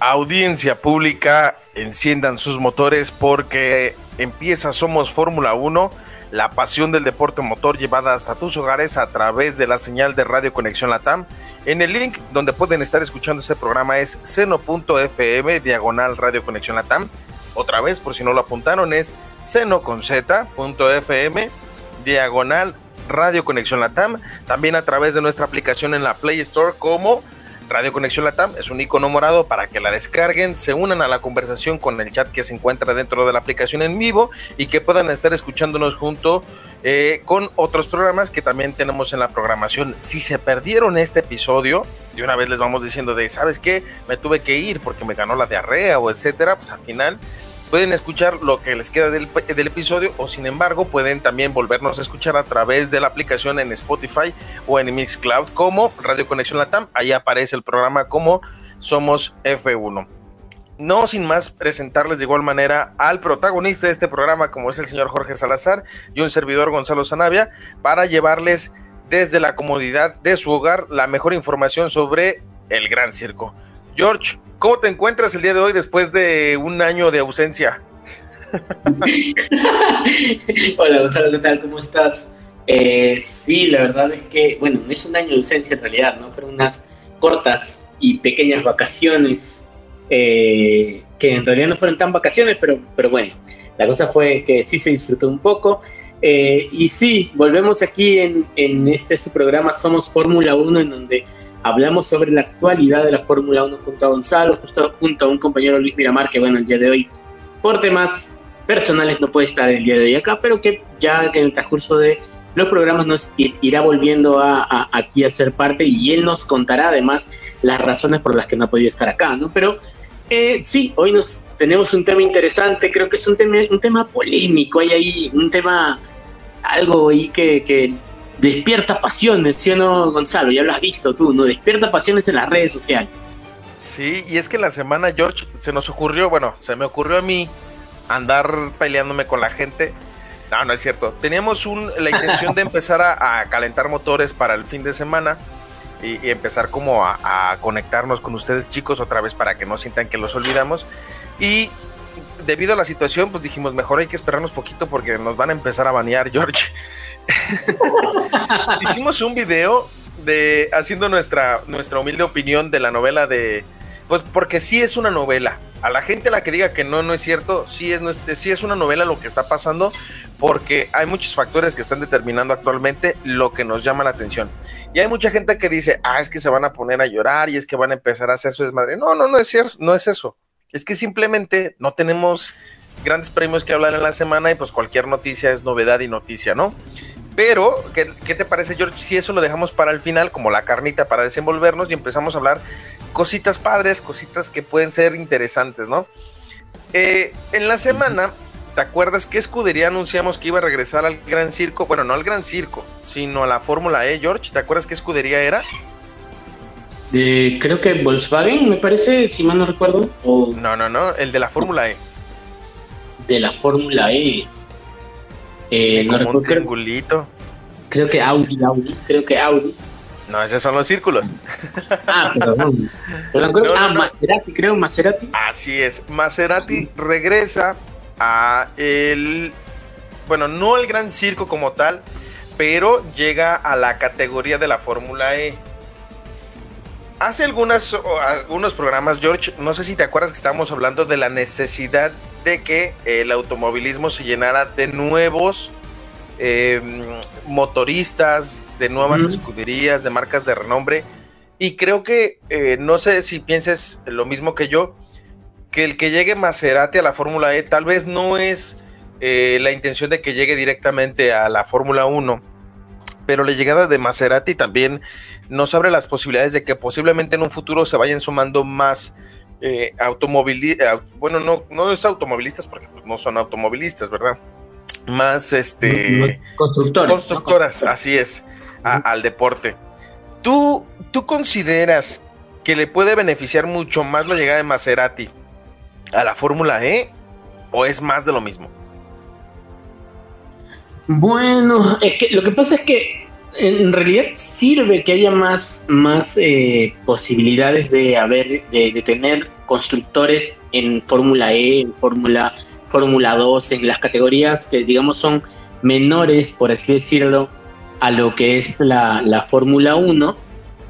Audiencia pública, enciendan sus motores porque empieza Somos Fórmula 1, la pasión del deporte motor llevada hasta tus hogares a través de la señal de Radio Conexión Latam. En el link donde pueden estar escuchando este programa es seno.fm diagonal Radio Conexión Latam. Otra vez, por si no lo apuntaron, es seno con z.fm diagonal Radio Conexión Latam. También a través de nuestra aplicación en la Play Store como Radio Conexión Latam es un icono morado para que la descarguen, se unan a la conversación con el chat que se encuentra dentro de la aplicación en vivo y que puedan estar escuchándonos junto eh, con otros programas que también tenemos en la programación. Si se perdieron este episodio, de una vez les vamos diciendo de, ¿sabes qué? Me tuve que ir porque me ganó la diarrea o etcétera, pues al final pueden escuchar lo que les queda del, del, episodio o sin embargo pueden también volvernos a escuchar a través de la aplicación en Spotify o en Mixcloud como Radio Conexión Latam. Ahí aparece el programa como Somos F1. No sin más presentarles de igual manera al protagonista de este programa como es el señor Jorge Salazar y un servidor Gonzalo Zanavia para llevarles desde la comodidad de su hogar la mejor información sobre el gran circo. George, ¿cómo te encuentras el día de hoy después de un año de ausencia? Hola Gonzalo, ¿qué tal? ¿Cómo estás? Eh, sí, la verdad es que, bueno, no es un año de ausencia en realidad, ¿no? Fueron unas cortas y pequeñas vacaciones, eh, que en realidad no fueron tan vacaciones, pero, pero bueno, la cosa fue que sí se disfrutó un poco. Eh, y sí, volvemos aquí en, en este su programa Somos Fórmula 1, en donde hablamos sobre la actualidad de la Fórmula 1 junto a Gonzalo, justo junto a un compañero Luis Miramar, que bueno, el día de hoy, por temas personales, no puede estar el día de hoy acá, pero que ya en el transcurso de los programas nos irá volviendo a, a, aquí a ser parte y él nos contará además las razones por las que no ha podido estar acá, ¿no? Pero eh, sí, hoy nos tenemos un tema interesante, creo que es un tema, un tema polémico, hay ahí un tema, algo ahí que, que despierta pasiones, ¿sí o no, Gonzalo? Ya lo has visto tú, ¿no? Despierta pasiones en las redes sociales. Sí, y es que la semana, George, se nos ocurrió, bueno, se me ocurrió a mí andar peleándome con la gente. No, no es cierto. Teníamos un, la intención de empezar a, a, calentar motores para el fin de semana y, y empezar como a, a, conectarnos con ustedes chicos otra vez para que no sientan que los olvidamos. Y debido a la situación, pues dijimos, mejor hay que esperarnos poquito porque nos van a empezar a banear, George. Hicimos un video de haciendo nuestra, nuestra humilde opinión de la novela de. Pues porque sí es una novela. A la gente la que diga que no, no es cierto, sí es, sí es una novela lo que está pasando, porque hay muchos factores que están determinando actualmente lo que nos llama la atención. Y hay mucha gente que dice, ah, es que se van a poner a llorar y es que van a empezar a hacer su desmadre. No, no, no es cierto, no es eso. Es que simplemente no tenemos grandes premios que hablar en la semana y pues cualquier noticia es novedad y noticia, ¿no? Pero, ¿qué, ¿qué, te parece, George? Si eso lo dejamos para el final, como la carnita para desenvolvernos y empezamos a hablar cositas padres, cositas que pueden ser interesantes, ¿no? Eh, en la semana, ¿te acuerdas qué escudería anunciamos que iba a regresar al Gran Circo? Bueno, no al Gran Circo, sino a la Fórmula E, George. ¿Te acuerdas qué escudería era? Eh, creo que Volkswagen, me parece, si mal no recuerdo. O... No, no, no, el de la Fórmula E. De la Fórmula E. Eh, no como un triangulito. Creo que Audi, Audi, creo que Audi. No, esos son los círculos. Ah, perdón. Pero creo, no, ah, no, Maserati, creo, Maserati. Así es. Maserati regresa a el. Bueno, no el gran circo como tal, pero llega a la categoría de la Fórmula E. Hace algunas, algunos programas, George, no sé si te acuerdas que estábamos hablando de la necesidad de que el automovilismo se llenara de nuevos eh, motoristas, de nuevas mm. escuderías, de marcas de renombre. Y creo que, eh, no sé si pienses lo mismo que yo, que el que llegue Maserati a la Fórmula E tal vez no es eh, la intención de que llegue directamente a la Fórmula 1, pero la llegada de Maserati también nos abre las posibilidades de que posiblemente en un futuro se vayan sumando más eh, automovilistas, bueno, no, no es automovilistas porque pues, no son automovilistas, ¿verdad? Más este constructoras, así es, al deporte. ¿Tú, ¿Tú consideras que le puede beneficiar mucho más la llegada de Maserati a la Fórmula E o es más de lo mismo? Bueno, es que lo que pasa es que en realidad sirve que haya más, más eh, posibilidades de haber, de, tener constructores en Fórmula E, en Fórmula Fórmula 2, en las categorías que digamos son menores, por así decirlo, a lo que es la, la Fórmula 1,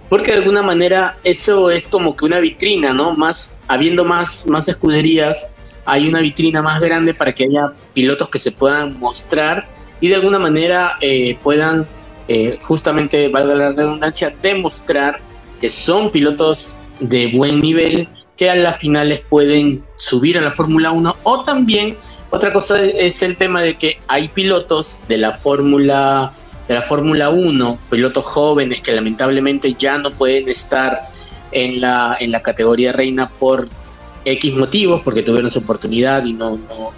porque de alguna manera eso es como que una vitrina, ¿no? Más, habiendo más, más escuderías, hay una vitrina más grande para que haya pilotos que se puedan mostrar y de alguna manera eh, puedan eh, justamente, valga la redundancia, demostrar que son pilotos de buen nivel que a las finales pueden subir a la Fórmula 1 o también otra cosa es el tema de que hay pilotos de la Fórmula de la Fórmula 1, pilotos jóvenes que lamentablemente ya no pueden estar en la, en la categoría reina por X motivos, porque tuvieron su oportunidad y no, no,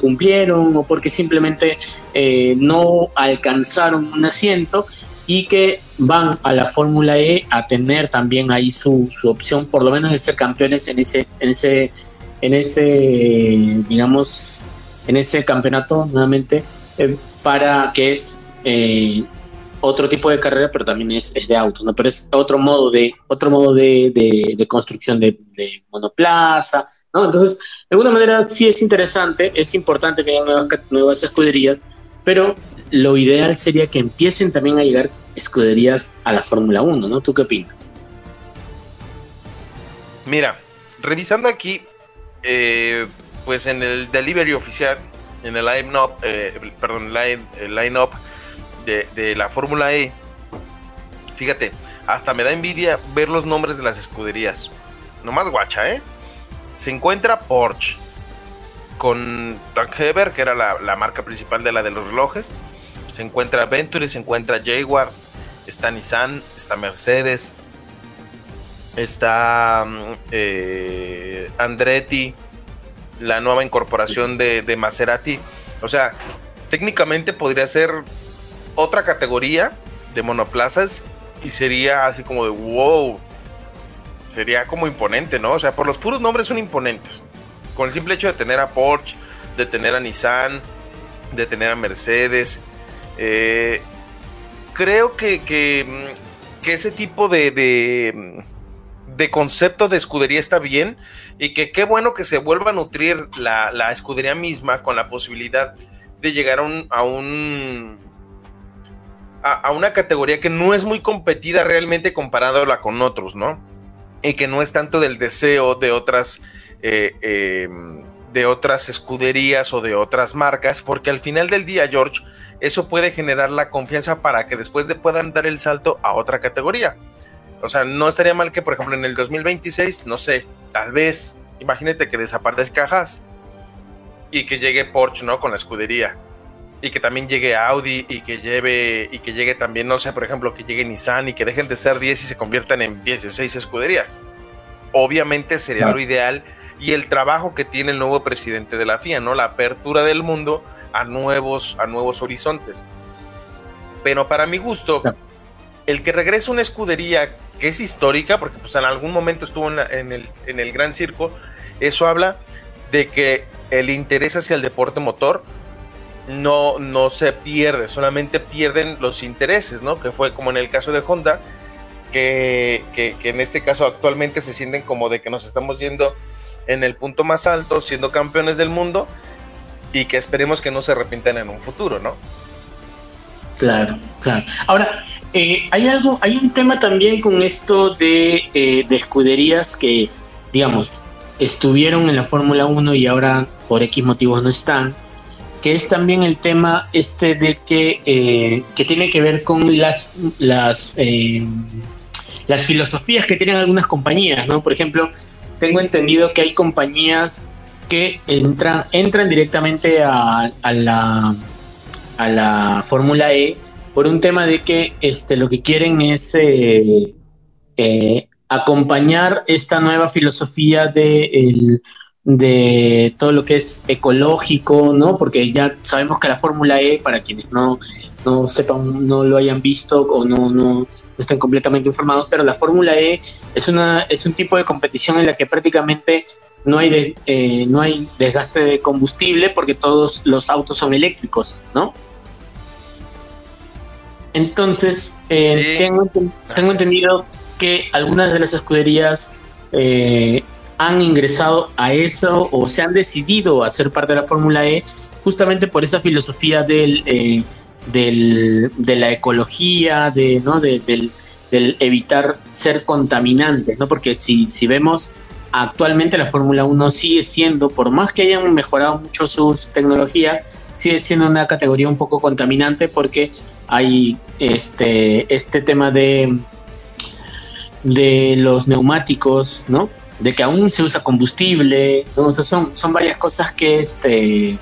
cumplieron, o porque simplemente eh, no alcanzaron un asiento y que van a la Fórmula E a tener también ahí su, su, opción, por lo menos de ser campeones en ese, en ese, en ese, digamos, en ese campeonato nuevamente, eh, para que es eh, otro tipo de carrera, pero también es, de auto, ¿no? Pero es otro modo de, otro modo de, construcción de, monoplaza, ¿no? Entonces, de alguna manera sí es interesante, es importante que haya nuevas, escuderías, pero lo ideal sería que empiecen también a llegar escuderías a la Fórmula 1, ¿no? ¿Tú qué opinas? Mira, revisando aquí, eh, pues en el delivery oficial, en el line-up, eh, perdón, line, el line-up de, la Fórmula E, fíjate, hasta me da envidia ver los nombres de las escuderías. Nomás guacha, ¿eh? Se encuentra Porsche con Tank que era la, marca principal de la de los relojes. Se encuentra Venturi, se encuentra Jaguar, está Nissan, está Mercedes, está mm, eh, Andretti, la nueva incorporación de, de Maserati. O sea, técnicamente podría ser otra categoría de monoplazas y sería así como de wow. Sería como imponente, ¿no? O sea, por los puros nombres son imponentes. Con el simple hecho de tener a Porsche, de tener a Nissan, de tener a Mercedes. Eh, creo que, que, ese tipo de, de, concepto de escudería está bien y que qué bueno que se vuelva a nutrir la, la escudería misma con la posibilidad de llegar a un a, una categoría que no es muy competida realmente comparándola con otros, ¿no? Y que no es tanto del deseo de otras, eh, em, de otras escuderías o de otras marcas, porque al final del día, George, eso puede generar la confianza para que después de puedan dar el salto a otra categoría. O sea, no estaría mal que, por ejemplo, en el 2026, no sé, tal vez, imagínate que desaparezca Haas y que llegue Porsche, ¿no? Con la escudería y que también llegue Audi y que lleve y que llegue también, no sé, por ejemplo, que llegue Nissan y que dejen de ser 10 y se conviertan en 16 escuderías. Obviamente sería lo ideal y el trabajo que tiene el nuevo presidente de la FIA, ¿no? La apertura del mundo a nuevos a nuevos horizontes. Pero para mi gusto, el que regrese una escudería que es histórica, porque pues en algún momento estuvo en, el, en el Gran Circo, eso habla de que el interés hacia el deporte motor no, no se pierde, solamente pierden los intereses, ¿no? Que fue como en el caso de Honda, que, en este caso actualmente se sienten como de que nos estamos yendo en el punto más alto, siendo campeones del mundo, y que esperemos que no se arrepientan en un futuro, ¿no? Claro, claro. Ahora, eh, hay algo, hay un tema también con esto de, eh, de escuderías que, digamos, estuvieron en la Fórmula 1 y ahora por X motivos no están que es también el tema este de que, eh, que tiene que ver con las, las eh, las filosofías que tienen algunas compañías, ¿no? Por ejemplo, tengo entendido que hay compañías que entran, entran directamente a, la, a la Fórmula E por un tema de que este, lo que quieren es eh, eh, acompañar esta nueva filosofía de, de todo lo que es ecológico, ¿no? Porque ya sabemos que la Fórmula E, para quienes no, no sepan, no lo hayan visto o no, no, estén completamente informados, pero la Fórmula E es, una, es un tipo de competición en la que prácticamente no hay, eh, no hay desgaste de combustible porque todos los autos son eléctricos, ¿no? Entonces, eh, tengo, tengo, entendido que algunas de las escuderías eh, han ingresado a eso o se han decidido a ser parte de la Fórmula E justamente por esa filosofía del, eh, del de la ecología, de, ¿no? del, del, evitar ser contaminantes, ¿no? Porque si, si vemos actualmente la Fórmula 1 sigue siendo, por más que hayan mejorado mucho sus tecnologías, sigue siendo una categoría un poco contaminante porque hay este, este tema de, de los neumáticos, ¿no? De que aún se usa combustible, ¿no? son, son varias cosas que, este,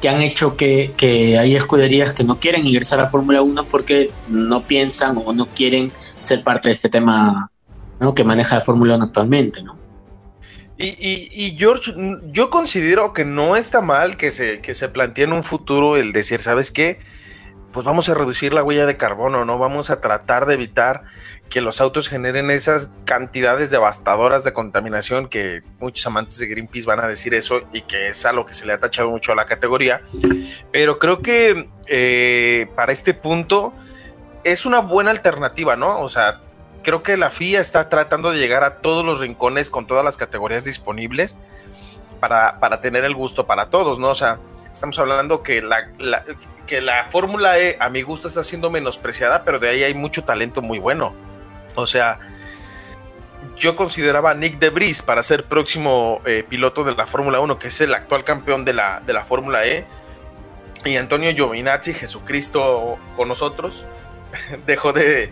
que han hecho que, que hay escuderías que no quieren ingresar a Fórmula 1 porque no piensan o no quieren ser parte de este tema que maneja la Fórmula 1 actualmente, ¿no? Y, y, George, yo considero que no está mal que se, que se plantee en un futuro el decir, ¿sabes qué? Pues vamos a reducir la huella de carbono, ¿no? Vamos a tratar de evitar que los autos generen esas cantidades devastadoras de contaminación que muchos amantes de Greenpeace van a decir eso y que es algo que se le ha tachado mucho a la categoría. Pero creo que eh, para este punto es una buena alternativa, ¿no? O sea, creo que la FIA está tratando de llegar a todos los rincones con todas las categorías disponibles para, para tener el gusto para todos, ¿no? O sea, estamos hablando que la, que la Fórmula E a mi gusto está siendo menospreciada, pero de ahí hay mucho talento muy bueno. O sea, yo consideraba a Nick Debris para ser próximo eh, piloto de la Fórmula 1, que es el actual campeón de la, de la Fórmula E. Y Antonio Giovinazzi, Jesucristo con nosotros, dejó de,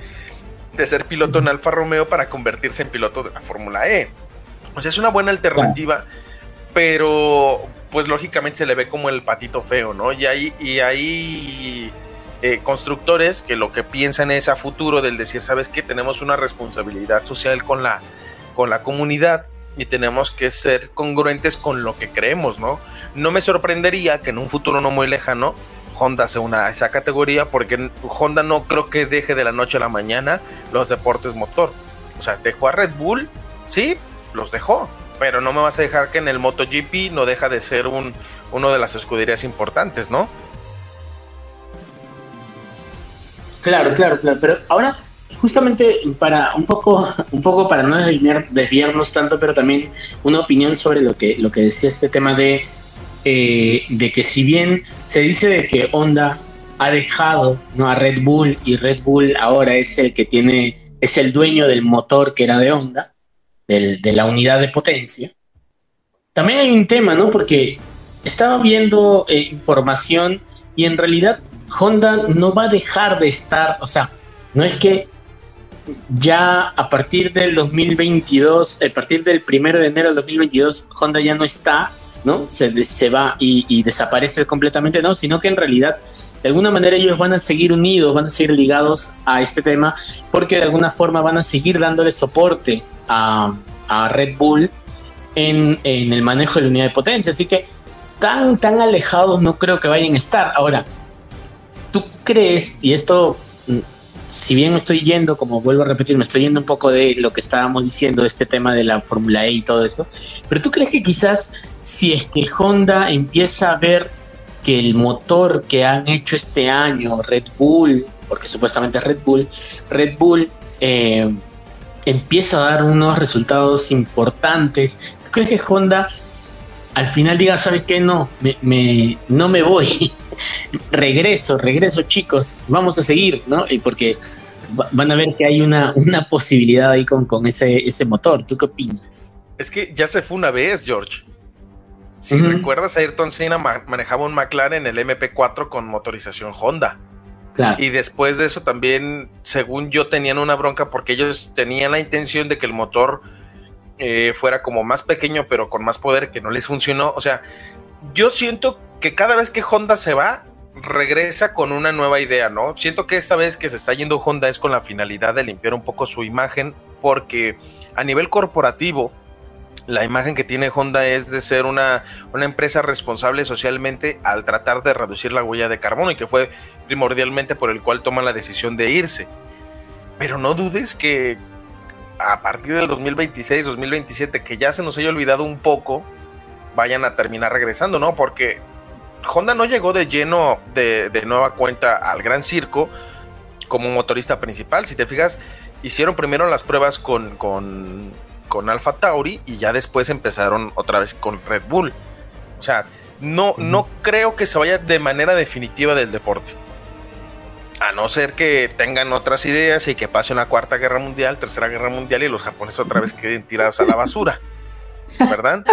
de ser piloto en Alfa Romeo para convertirse en piloto de la Fórmula E. O sea, es una buena alternativa, pero pues lógicamente se le ve como el patito feo, ¿no? Y hay, y hay eh, constructores que lo que piensan es a futuro del decir, ¿sabes qué? Tenemos una responsabilidad social con la, con la comunidad y tenemos que ser congruentes con lo que creemos, ¿no? No me sorprendería que en un futuro no muy lejano Honda se una a esa categoría porque Honda no creo que deje de la noche a la mañana los deportes motor. O sea, dejó a Red Bull, sí, los dejó, pero no me vas a dejar que en el MotoGP no deja de ser un, uno de las escuderías importantes, ¿no? Claro, claro, claro, pero ahora justamente para un poco, un poco para no desviarnos tanto, pero también una opinión sobre lo que, lo que decía este tema de eh, de que si bien se dice de que Honda ha dejado ¿no? a Red Bull y Red Bull ahora es el que tiene, es el dueño del motor que era de Honda, de la unidad de potencia, también hay un tema, ¿no? Porque estaba viendo eh, información y en realidad Honda no va a dejar de estar, o sea, no es que ya a partir del 2022, a partir del primero de enero del 2022, Honda ya no está ¿no? Se, se va y, desaparece completamente, no, sino que en realidad de alguna manera ellos van a seguir unidos, van a seguir ligados a este tema, porque de alguna forma van a seguir dándole soporte a, Red Bull en, en, el manejo de la unidad de potencia. Así que tan, tan alejados no creo que vayan a estar. Ahora, ¿tú crees, y esto si bien me estoy yendo, como vuelvo a repetir, me estoy yendo un poco de lo que estábamos diciendo, este tema de la Fórmula E y todo eso, pero tú crees que quizás si es que Honda empieza a ver que el motor que han hecho este año, Red Bull, porque supuestamente Red Bull, Red Bull eh, empieza a dar unos resultados importantes, ¿tú crees que Honda al final diga, ¿sabe qué? No, me, no me voy. regreso, regreso, chicos. Vamos a seguir, ¿no? Y porque van a ver que hay una, una posibilidad ahí con, con ese, ese motor. ¿Tú qué opinas? Es que ya se fue una vez, George. Si recuerdas, Ayrton Senna manejaba un McLaren, el MP4 con motorización Honda. Y después de eso también, según yo, tenían una bronca porque ellos tenían la intención de que el motor eh, fuera como más pequeño, pero con más poder, que no les funcionó. O sea, yo siento que cada vez que Honda se va, regresa con una nueva idea, ¿no? Siento que esta vez que se está yendo Honda es con la finalidad de limpiar un poco su imagen, porque a nivel corporativo, la imagen que tiene Honda es de ser una, una, empresa responsable socialmente al tratar de reducir la huella de carbono y que fue primordialmente por el cual toma la decisión de irse. Pero no dudes que a partir del 2026, 2027, que ya se nos haya olvidado un poco, vayan a terminar regresando, ¿no? Porque Honda no llegó de lleno de, de nueva cuenta al Gran Circo como motorista principal. Si te fijas, hicieron primero las pruebas con, con con Alfa Tauri y ya después empezaron otra vez con Red Bull. O sea, no, no creo que se vaya de manera definitiva del deporte. A no ser que tengan otras ideas y que pase una cuarta guerra mundial, tercera guerra mundial y los japoneses otra vez queden tirados a la basura. ¿Verdad?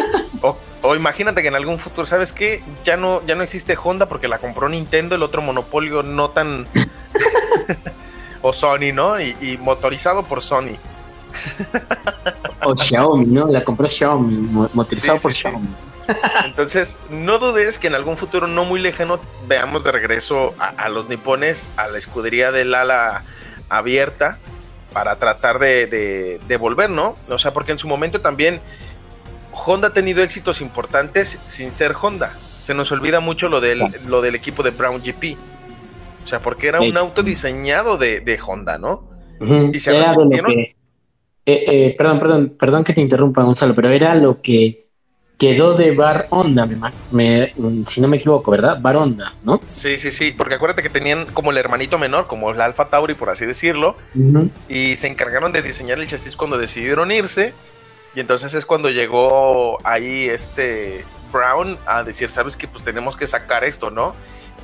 O, imagínate que en algún futuro, ¿sabes qué? Ya no, ya no existe Honda porque la compró Nintendo, el otro monopolio no tan. o Sony, ¿no? y motorizado por Sony. O Xiaomi, ¿no? La compró Xiaomi, motorizado por Xiaomi. Entonces, no dudes que en algún futuro no muy lejano veamos de regreso a, los nipones, a la escudería del ala abierta, para tratar de, de, volver, ¿no? O sea, porque en su momento también Honda ha tenido éxitos importantes sin ser Honda. Se nos olvida mucho lo del, lo del equipo de Brown GP. O sea, porque era un auto diseñado de, Honda, ¿no? Y se eh, eh, perdón, perdón, perdón que te interrumpa, Gonzalo, pero era lo que quedó de Bar Onda, me, si no me equivoco, ¿verdad? Bar Onda, ¿no? Sí, sí, sí, porque acuérdate que tenían como el hermanito menor, como el Alfa Tauri, por así decirlo, y se encargaron de diseñar el chasis cuando decidieron irse, y entonces es cuando llegó ahí este Brown a decir, ¿sabes qué? Pues tenemos que sacar esto, ¿no?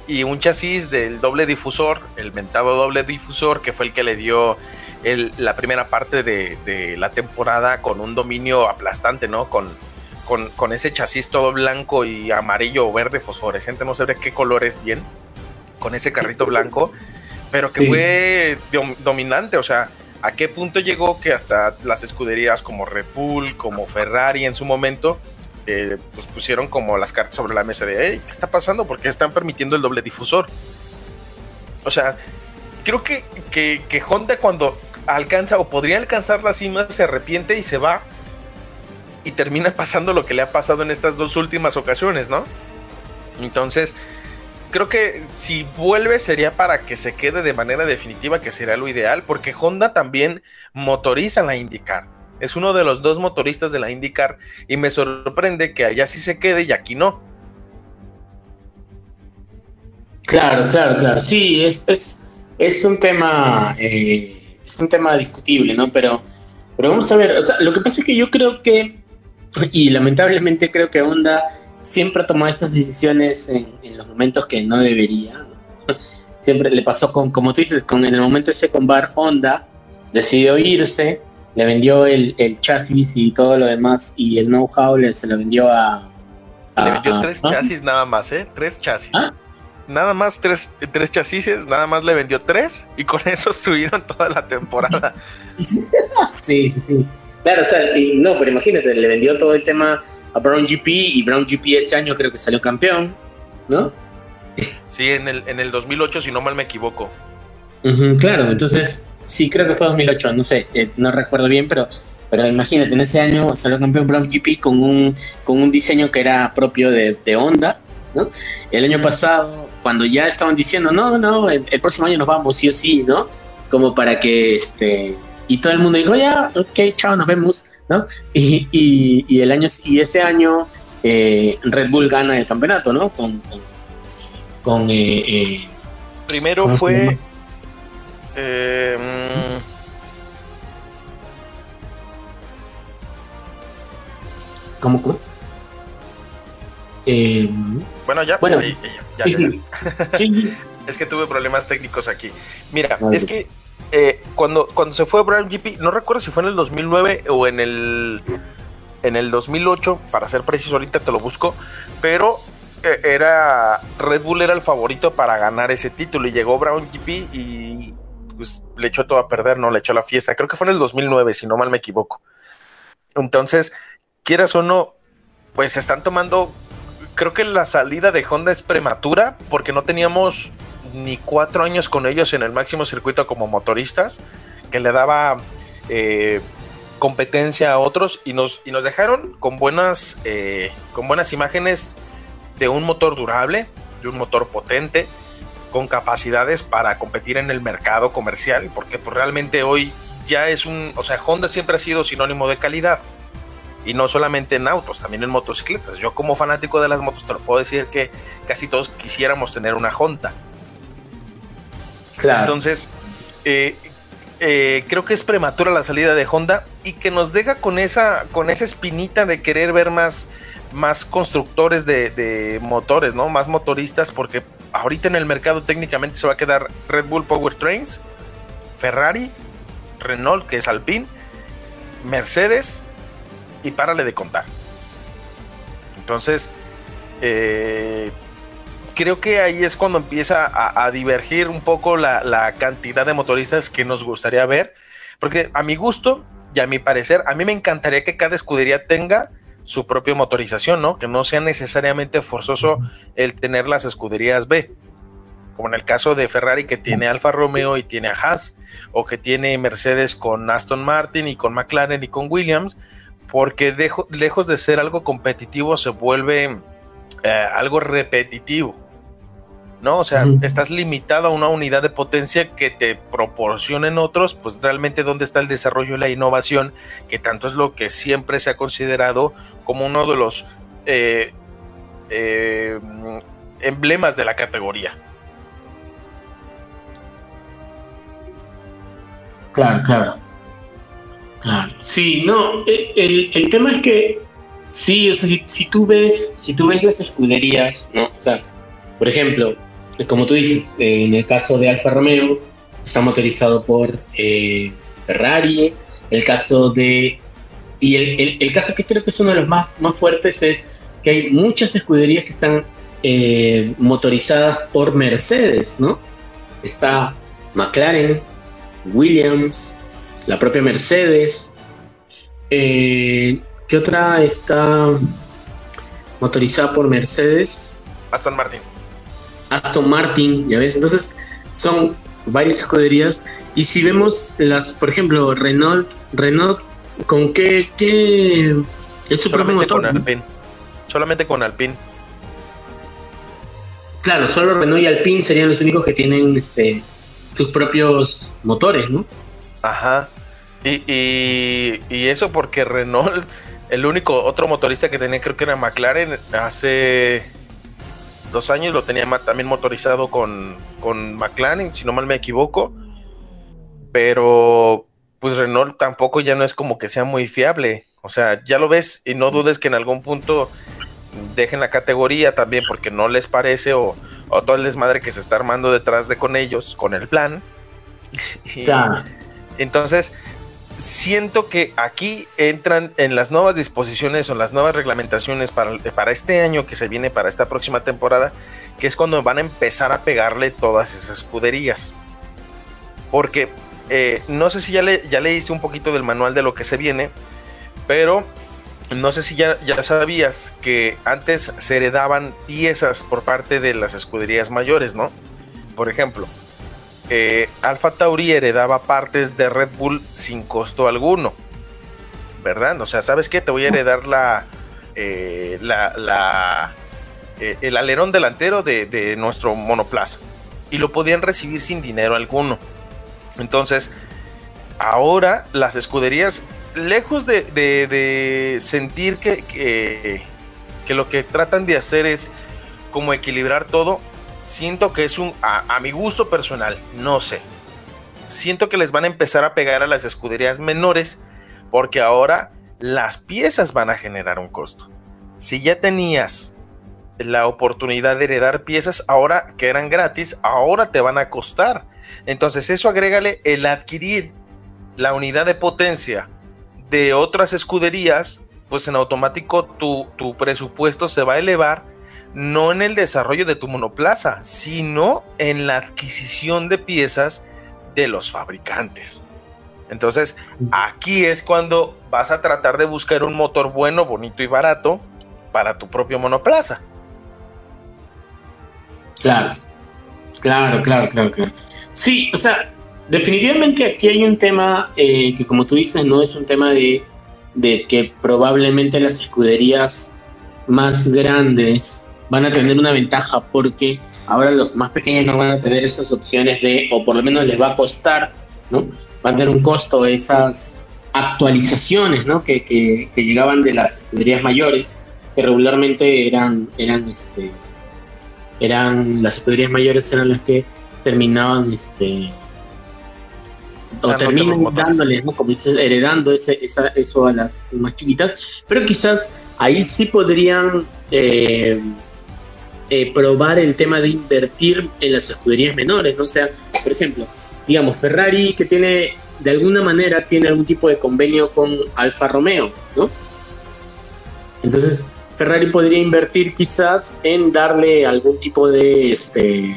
Y un chasis del doble difusor, el mentado doble difusor, que fue el que le dio la primera parte de, la temporada con un dominio aplastante, ¿no? Con, con, ese chasis todo blanco y amarillo o verde fosforescente, no sé de qué color es bien, con ese carrito blanco, pero que fue dominante, o sea, ¿a qué punto llegó que hasta las escuderías como Red Bull, como Ferrari en su momento, eh, pues pusieron como las cartas sobre la mesa de, hey, ¿qué está pasando? Porque están permitiendo el doble difusor. O sea, creo que, que, que Honda cuando alcanza o podría alcanzar la cima, se arrepiente y se va. Y termina pasando lo que le ha pasado en estas dos últimas ocasiones, ¿no? Entonces, creo que si vuelve sería para que se quede de manera definitiva, que sería lo ideal, porque Honda también motoriza la IndyCar. Es uno de los dos motoristas de la IndyCar y me sorprende que allá sí se quede y aquí no. Claro, claro, claro. Sí, es, es, es un tema eh, es un tema discutible, ¿no? Pero, pero vamos a ver, o sea, lo que pasa es que yo creo que, y lamentablemente creo que Honda siempre ha tomado estas decisiones en, los momentos que no debería. Siempre le pasó con, como tú dices, con en el momento ese con Bar Honda, decidió irse, le vendió el, chasis y todo lo demás, y el know-how se lo vendió a, le vendió tres chasis nada más, ¿eh? Tres chasis. ¿Ah? nada más tres, tres chasis, nada más le vendió tres y con eso estuvieron toda la temporada. sí, sí. Claro, o sea, no, pero imagínate, le vendió todo el tema a Brown GP y Brown GP ese año creo que salió campeón, ¿no? Sí, en el, en el 2008, si no mal me equivoco. claro, entonces, sí, creo que fue 2008, no sé, eh, no recuerdo bien, pero, pero imagínate, en ese año salió campeón Brown GP con un, con un diseño que era propio de, de Honda, ¿no? El año pasado cuando ya estaban diciendo, no, no, el, próximo año nos vamos sí o sí, ¿no? Como para que, este, y todo el mundo dijo, ya, ok, chao, nos vemos, ¿no? Y, y, el año, y ese año eh, Red Bull gana el campeonato, ¿no? Con, con, eh, eh, Primero fue... Eh, ¿Cómo? Eh, bueno, ya. Bueno, ya, es que tuve problemas técnicos aquí. Mira, es que eh, cuando, cuando se fue Brown GP, no recuerdo si fue en el 2009 o en el, en el 2008, para ser preciso, ahorita te lo busco, pero eh, era Red Bull era el favorito para ganar ese título y llegó Brown GP y pues le echó todo a perder, no le echó la fiesta. Creo que fue en el 2009, si no mal me equivoco. Entonces, quieras o no, pues están tomando. Creo que la salida de Honda es prematura porque no teníamos ni cuatro años con ellos en el máximo circuito como motoristas, que le daba eh, competencia a otros y nos, y nos dejaron con buenas, eh, con buenas imágenes de un motor durable, de un motor potente, con capacidades para competir en el mercado comercial, porque pues, realmente hoy ya es un, o sea, Honda siempre ha sido sinónimo de calidad. Y no solamente en autos, también en motocicletas. Yo como fanático de las motos te lo puedo decir que casi todos quisiéramos tener una Honda. Claro. Entonces, eh, eh, creo que es prematura la salida de Honda y que nos deja con esa, con esa espinita de querer ver más, más constructores de, de, motores, ¿no? Más motoristas, porque ahorita en el mercado técnicamente se va a quedar Red Bull Powertrains, Ferrari, Renault, que es Alpine, Mercedes y párale de contar. Entonces, eh, creo que ahí es cuando empieza a, divergir un poco la, cantidad de motoristas que nos gustaría ver. Porque a mi gusto y a mi parecer, a mí me encantaría que cada escudería tenga su propia motorización, ¿no? Que no sea necesariamente forzoso el tener las escuderías B. Como en el caso de Ferrari que tiene Alfa Romeo y tiene a Haas, o que tiene Mercedes con Aston Martin y con McLaren y con Williams, porque lejos de ser algo competitivo se vuelve eh, algo repetitivo. ¿no? O sea, estás limitado a una unidad de potencia que te proporcionen otros, pues realmente dónde está el desarrollo y la innovación, que tanto es lo que siempre se ha considerado como uno de los eh, eh, emblemas de la categoría. Claro, claro. Sí, no, eh, el, tema es que sí, o sea, si, si, tú ves, si tú ves las escuderías, ¿no? O sea, por ejemplo, como tú dices, en el caso de Alfa Romeo, está motorizado por eh, Ferrari. El caso de. Y el, caso que creo que es uno de los más, más fuertes es que hay muchas escuderías que están eh, motorizadas por Mercedes, ¿no? Está McLaren, Williams, la propia Mercedes. Eh, ¿Qué otra está motorizada por Mercedes? Aston Martin. Aston Martin, ya ves, entonces son varias escuderías y si vemos las, por ejemplo, Renault, Renault, ¿con qué, qué es su Solamente propio motor? Con Alpine. Solamente con Alpine. Claro, solo Renault y Alpine serían los únicos que tienen este sus propios motores, ¿no? Ajá. Y, y, y eso porque Renault, el único otro motorista que tenía creo que era McLaren hace dos años lo tenía también motorizado con, con McLaren, si no mal me equivoco. Pero pues Renault tampoco ya no es como que sea muy fiable. O sea, ya lo ves y no dudes que en algún punto dejen la categoría también porque no les parece o, todo el desmadre que se está armando detrás de con ellos, con el plan. Entonces, siento que aquí entran en las nuevas disposiciones o las nuevas reglamentaciones para, para este año que se viene, para esta próxima temporada, que es cuando van a empezar a pegarle todas esas escuderías. Porque eh, no sé si ya, le, ya leíste un poquito del manual de lo que se viene, pero no sé si ya, ya sabías que antes se heredaban piezas por parte de las escuderías mayores, ¿no? Por ejemplo, Alfa Tauri heredaba partes de Red Bull sin costo alguno, ¿verdad? O sea, ¿sabes qué? Te voy a heredar la, eh, la, eh, el alerón delantero de, nuestro monoplaza y lo podían recibir sin dinero alguno. Entonces, ahora las escuderías, lejos de, sentir que, que, lo que tratan de hacer es como equilibrar todo, siento que es un, a, mi gusto personal, no sé. Siento que les van a empezar a pegar a las escuderías menores porque ahora las piezas van a generar un costo. Si ya tenías la oportunidad de heredar piezas ahora que eran gratis, ahora te van a costar. Entonces eso agrégale el adquirir la unidad de potencia de otras escuderías, pues en automático tu, tu presupuesto se va a elevar no en el desarrollo de tu monoplaza, sino en la adquisición de piezas de los fabricantes. Entonces, aquí es cuando vas a tratar de buscar un motor bueno, bonito y barato para tu propio monoplaza. Claro, claro, claro, claro, claro. Sí, o sea, definitivamente aquí hay un tema eh, que como tú dices, no es un tema de, de que probablemente las escuderías más grandes van a tener una ventaja porque ahora los más pequeños no van a tener esas opciones de, o por lo menos les va a costar, ¿no? Va a tener un costo esas actualizaciones, ¿no? Que, que, llegaban de las escuderías mayores, que regularmente eran, eran, este, eran, las escuderías mayores eran las que terminaban, este, o terminan dándoles, ¿no? Como dices, heredando ese, esa, eso a las más chiquitas, pero quizás ahí sí podrían eh, eh, probar el tema de invertir en las escuderías menores, ¿no? Sea, por ejemplo, digamos, Ferrari que tiene, de alguna manera, tiene algún tipo de convenio con Alfa Romeo, ¿no? Entonces, Ferrari podría invertir quizás en darle algún tipo de, este,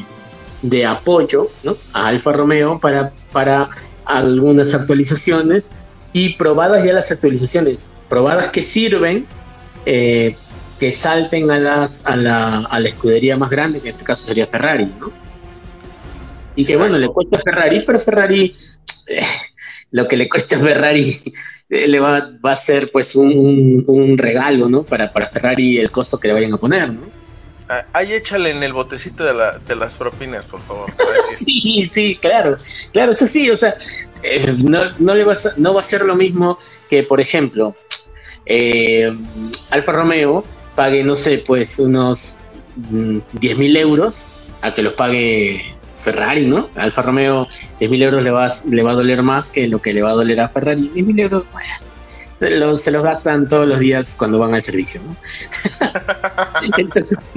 de apoyo ¿no? a Alfa Romeo para, para algunas actualizaciones y probadas ya las actualizaciones, probadas que sirven, eh, que salten a, las, a, la, a la escudería más grande, que en este caso sería Ferrari, ¿no? Y que bueno, le cuesta a Ferrari, pero Ferrari, eh, lo que le cuesta a Ferrari eh, le va, va, a ser pues un, un, regalo, ¿no? Para, para Ferrari el costo que le vayan a poner, ¿no? Ah, ahí échale en el botecito de, la, de las propinas, por favor. sí, sí, claro, claro, eso sí, o sea, eh, no, no, le va a, no va a ser lo mismo que, por ejemplo, eh, Alfa Romeo pague, no sé, pues unos 10 mm, mil euros a que los pague Ferrari, ¿no? Alfa Romeo 10 mil euros le va, le va a doler más que lo que le va a doler a Ferrari. 10 mil euros, se, los, se los gastan todos los días cuando van al servicio, ¿no?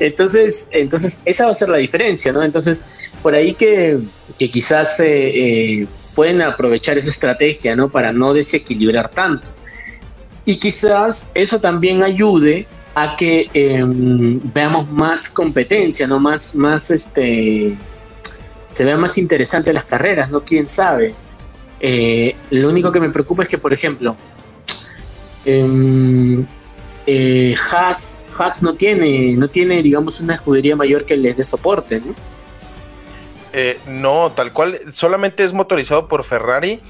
entonces, entonces, esa va a ser la diferencia, ¿no? Entonces, por ahí que, que quizás eh, eh, pueden aprovechar esa estrategia, ¿no? Para no desequilibrar tanto. Y quizás eso también ayude a que em, veamos más competencia, ¿no? Más, más este. Se vea más interesante las carreras, ¿no? Quién sabe. Eh, lo único que me preocupa es que, por ejemplo, eh, eh, Haas, Haas, no tiene, no tiene, digamos, una escudería mayor que les dé soporte, ¿no? no, tal cual, solamente es motorizado por Ferrari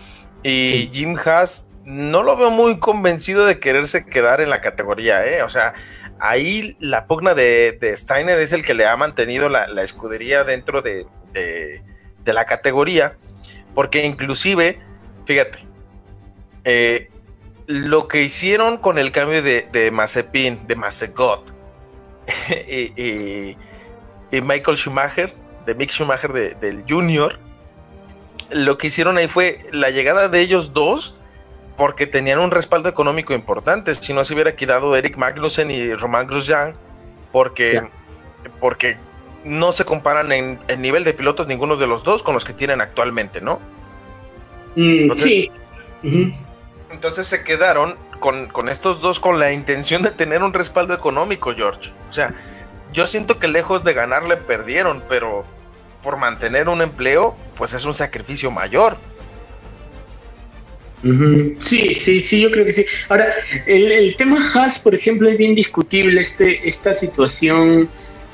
y Jim Haas no lo veo muy convencido de quererse quedar en la categoría, ¿eh? O sea, ahí la pugna de, Steiner es el que le ha mantenido la, escudería dentro de, la categoría, porque inclusive, fíjate, eh, lo que hicieron con el cambio de, de Mazepin, de Mazegot, y, Michael Schumacher, de Mick Schumacher del Junior, lo que hicieron ahí fue la llegada de ellos dos porque tenían un respaldo económico importante. Si no se hubiera quedado Eric Magnussen y Romain Grosjean, porque, porque no se comparan en, el nivel de pilotos ninguno de los dos con los que tienen actualmente, ¿no? Mm, sí. Entonces se quedaron con, con, estos dos con la intención de tener un respaldo económico, George. O sea, yo siento que lejos de ganarle perdieron, pero por mantener un empleo, pues es un sacrificio mayor. Sí, sí, sí, yo creo que sí. Ahora, el, tema Haas, por ejemplo, es bien discutible este, esta situación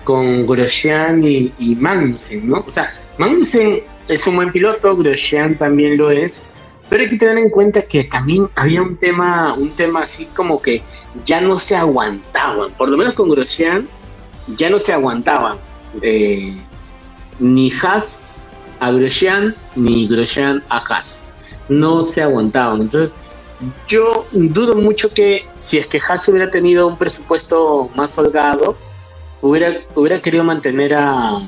con Grosjean y, Magnussen, ¿no? O sea, Magnussen es un buen piloto, Grosjean también lo es, pero hay que tener en cuenta que también había un tema, un tema así como que ya no se aguantaban, por lo menos con Grosjean, ya no se aguantaban eh, ni Haas a Grosjean, ni Grosjean a Haas no se aguantaban. Entonces, yo dudo mucho que si es que Haas hubiera tenido un presupuesto más holgado, hubiera, hubiera querido mantener a,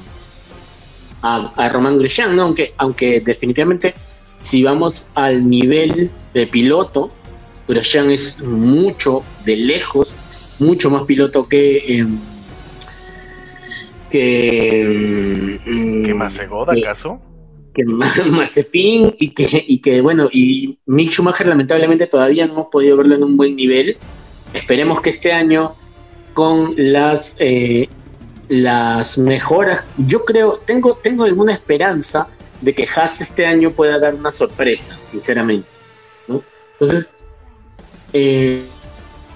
a, a Román Grosjean, ¿no? aunque, aunque definitivamente si vamos al nivel de piloto, Grosjean es mucho de lejos, mucho más piloto que... Eh, que, ¿Que Macegoda, acaso? Que Mazepin y que, bueno, y Mick Schumacher lamentablemente todavía no hemos podido verlo en un buen nivel. Esperemos que este año con las, eh, las mejoras. Yo creo, tengo, tengo alguna esperanza de que Haas este año pueda dar una sorpresa, sinceramente. Entonces, eh,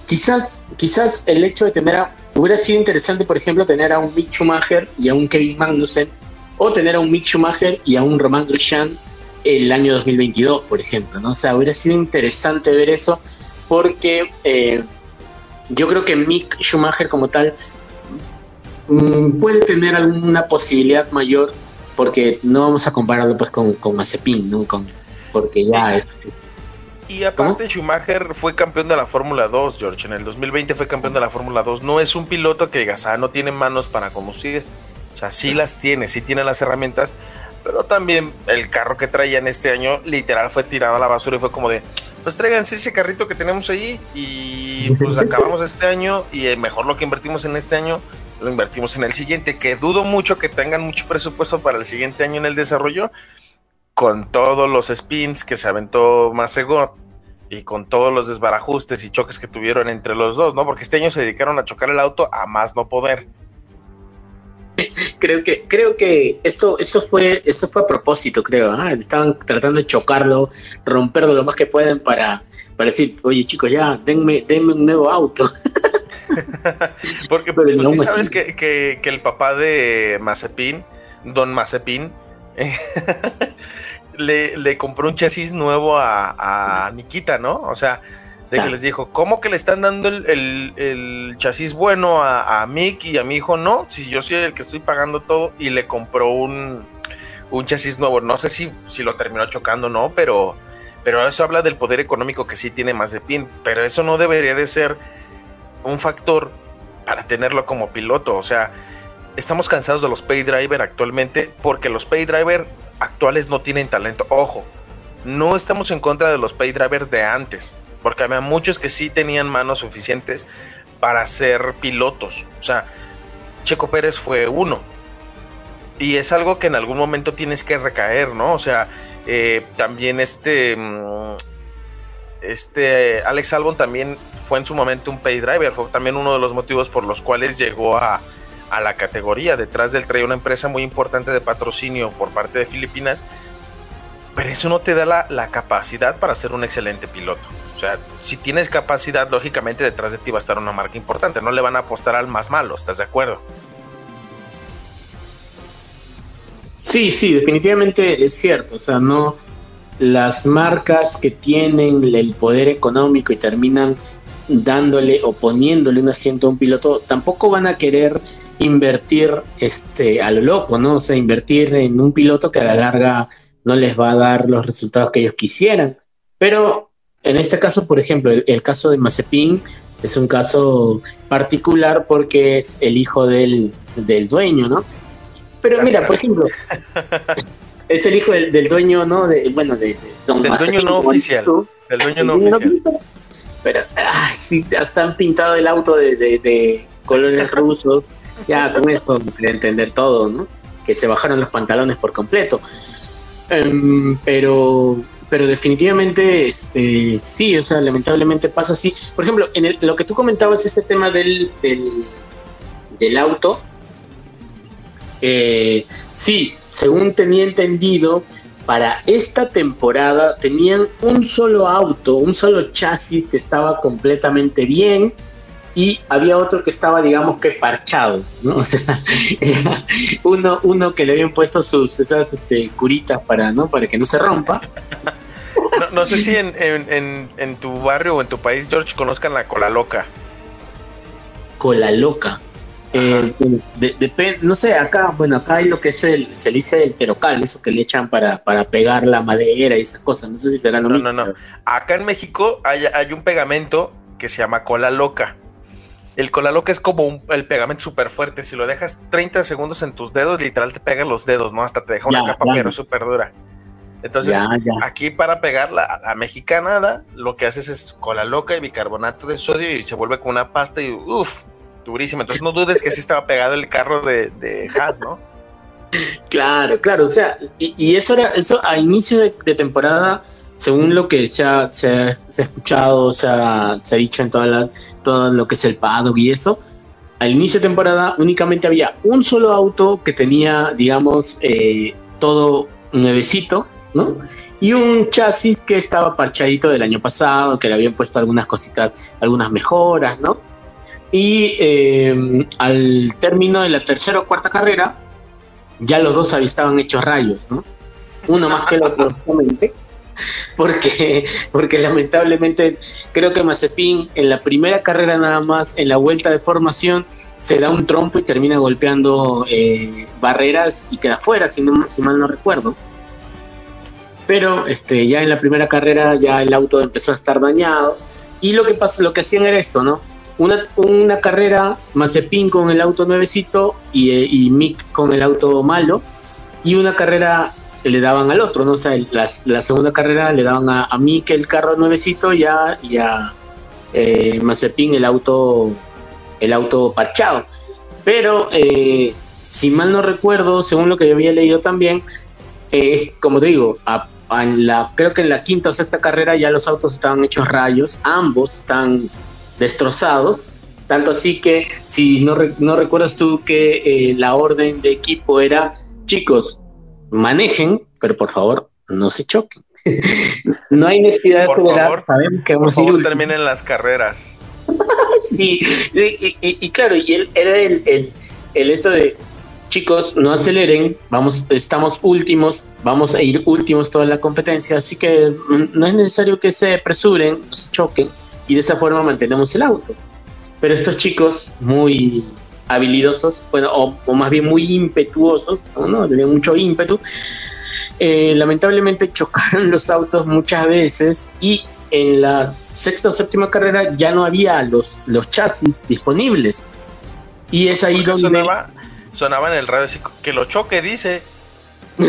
quizás, quizás el hecho de tener hubiera sido interesante, por ejemplo, tener a un Mick Schumacher y a un Kevin Magnussen, o tener a un Mick Schumacher y a un Romain Grosjean el año 2022, por ejemplo, ¿no? O sea, hubiera sido interesante ver eso, porque eh, yo creo que Mick Schumacher como tal mm, puede tener alguna posibilidad mayor, porque no vamos a compararlo pues con, con Mazepin, ¿no? Con, porque ya es... Y aparte Schumacher fue campeón de la Fórmula 2, George. En el 2020 fue campeón de la Fórmula 2. No es un piloto que digas, ah, no tiene manos para conducir. O sea, sí las tiene, sí tiene las herramientas, pero también el carro que traían este año literal fue tirado a la basura y fue como de, pues tráiganse ese carrito que tenemos ahí y pues acabamos este año y eh, mejor lo que invertimos en este año lo invertimos en el siguiente, que dudo mucho que tengan mucho presupuesto para el siguiente año en el desarrollo, con todos los spins que se aventó Masegot y con todos los desbarajustes y choques que tuvieron entre los dos, ¿no? Porque este año se dedicaron a chocar el auto a más no poder creo que creo que esto eso fue eso fue a propósito creo ¿ah? estaban tratando de chocarlo romperlo lo más que pueden para para decir oye chicos ya denme denme un nuevo auto porque pues, sí sabes que, que, el papá de Mazepin don Mazepin le, le, compró un chasis nuevo a, a Nikita no o sea de que les dijo, ¿cómo que le están dando el, chasis bueno a, a, Mick y a mi hijo no? Si yo soy el que estoy pagando todo y le compró un, un chasis nuevo. No sé si, si lo terminó chocando o no, pero, pero eso habla del poder económico que sí tiene Mazepin. Pero eso no debería de ser un factor para tenerlo como piloto. O sea, estamos cansados de los pay driver actualmente porque los pay driver actuales no tienen talento. Ojo, no estamos en contra de los pay driver de antes porque había muchos que sí tenían manos suficientes para ser pilotos. O sea, Checo Pérez fue uno. Y es algo que en algún momento tienes que recaer, ¿no? O sea, eh, también este. Mm, este Alex Albon también fue en su momento un pay driver. Fue también uno de los motivos por los cuales llegó a, a la categoría. Detrás de él traía una empresa muy importante de patrocinio por parte de Filipinas. Pero eso no te da la, la capacidad para ser un excelente piloto. Sea, si tienes capacidad, lógicamente detrás de ti va a estar una marca importante. No le van a apostar al más malo, ¿estás de acuerdo? Sí, sí, definitivamente es cierto. O sea, no las marcas que tienen el poder económico y terminan dándole o poniéndole un asiento a un piloto, tampoco van a querer invertir este a lo loco, ¿no? O sea, invertir en un piloto que a la larga no les va a dar los resultados que ellos quisieran. Pero en este caso, por ejemplo, el, caso de Mazepin es un caso particular porque es el hijo del, dueño, ¿no? Pero mira, por ejemplo, es el hijo del, dueño, ¿no? De, bueno, de, Don del dueño no oficial. Del dueño no oficial. Pero, ah, sí, hasta han pintado el auto de, de colores rusos. Ya con esto de entender todo, ¿no? Que se bajaron los pantalones por completo. Em, pero pero definitivamente este, sí, o sea, lamentablemente pasa así. Por ejemplo, en lo que tú comentabas, este tema del, del, auto, eh, sí, según tenía entendido, para esta temporada tenían un solo auto, un solo chasis que estaba completamente bien y había otro que estaba, digamos que parchado, ¿no? O sea, uno, uno que le habían puesto sus esas este, curitas para, ¿no? Para que no se rompa no, sé si en, tu barrio o en tu país, George, conozcan la cola loca. Cola loca. Eh, no sé, acá, bueno, acá hay lo que es el, se dice el terocal, eso que le echan para, para pegar la madera y esas cosas. No sé si será lo no, No, no, Acá en México hay, hay un pegamento que se llama cola loca. El cola loca es como un, el pegamento súper fuerte. Si lo dejas 30 segundos en tus dedos, literal te pegan los dedos, ¿no? Hasta te deja una capa, pero súper dura. Entonces, aquí para pegar la, la, mexicanada, lo que haces es cola loca y bicarbonato de sodio y se vuelve con una pasta y uff, durísima. Entonces, no dudes que sí estaba pegado el carro de, de Haas, ¿no? Claro, claro, o sea, y, eso era, eso a inicio de, temporada, según lo que se ha, se ha, escuchado, se ha, se ha dicho en toda la, todo lo que es el paddock y eso, al inicio de temporada únicamente había un solo auto que tenía, digamos, eh, todo nuevecito, ¿no? Y un chasis que estaba parchadito del año pasado, que le habían puesto algunas cositas, algunas mejoras, ¿no? Y eh, al término de la tercera o cuarta carrera, ya los dos estaban hechos rayos, ¿no? Uno más que el otro, obviamente porque, porque lamentablemente creo que Mazepin en la primera carrera nada más, en la vuelta de formación, se da un trompo y termina golpeando eh, barreras y queda fuera, si, no, si mal no recuerdo. Pero este, ya en la primera carrera ya el auto empezó a estar dañado y lo que pasa, lo que hacían era esto, ¿no? Una, una carrera Mazepin con el auto nuevecito y, eh, y Mick con el auto malo y una carrera le daban al otro, ¿no? O sea, la, segunda carrera le daban a, a que el carro nuevecito y a, y a eh, Mazepin el auto, el auto parchado. Pero, eh, si mal no recuerdo, según lo que yo había leído también, es como te digo, a, la, creo que en la quinta o sexta carrera ya los autos estaban hechos rayos, ambos están destrozados. Tanto así que, si no, no recuerdas tú que eh, la orden de equipo era, chicos, manejen, pero por favor no se choquen. no hay necesidad por de favor, sabemos que vamos por favor, terminen las carreras. sí, y, claro, y él era el, el, el, esto de chicos, no aceleren, vamos, estamos últimos, vamos a ir últimos toda la competencia, así que no es necesario que se apresuren, no se choquen, y de esa forma mantenemos el auto. Pero estos chicos, muy habilidosos, bueno, o, más bien muy impetuosos, ¿no? Tenían mucho ímpetu. Eh, lamentablemente chocaron los autos muchas veces y en la sexta o séptima carrera ya no había los, los chasis disponibles. Y es ahí donde... Sonaba, sonaba en el radio que lo choque, dice.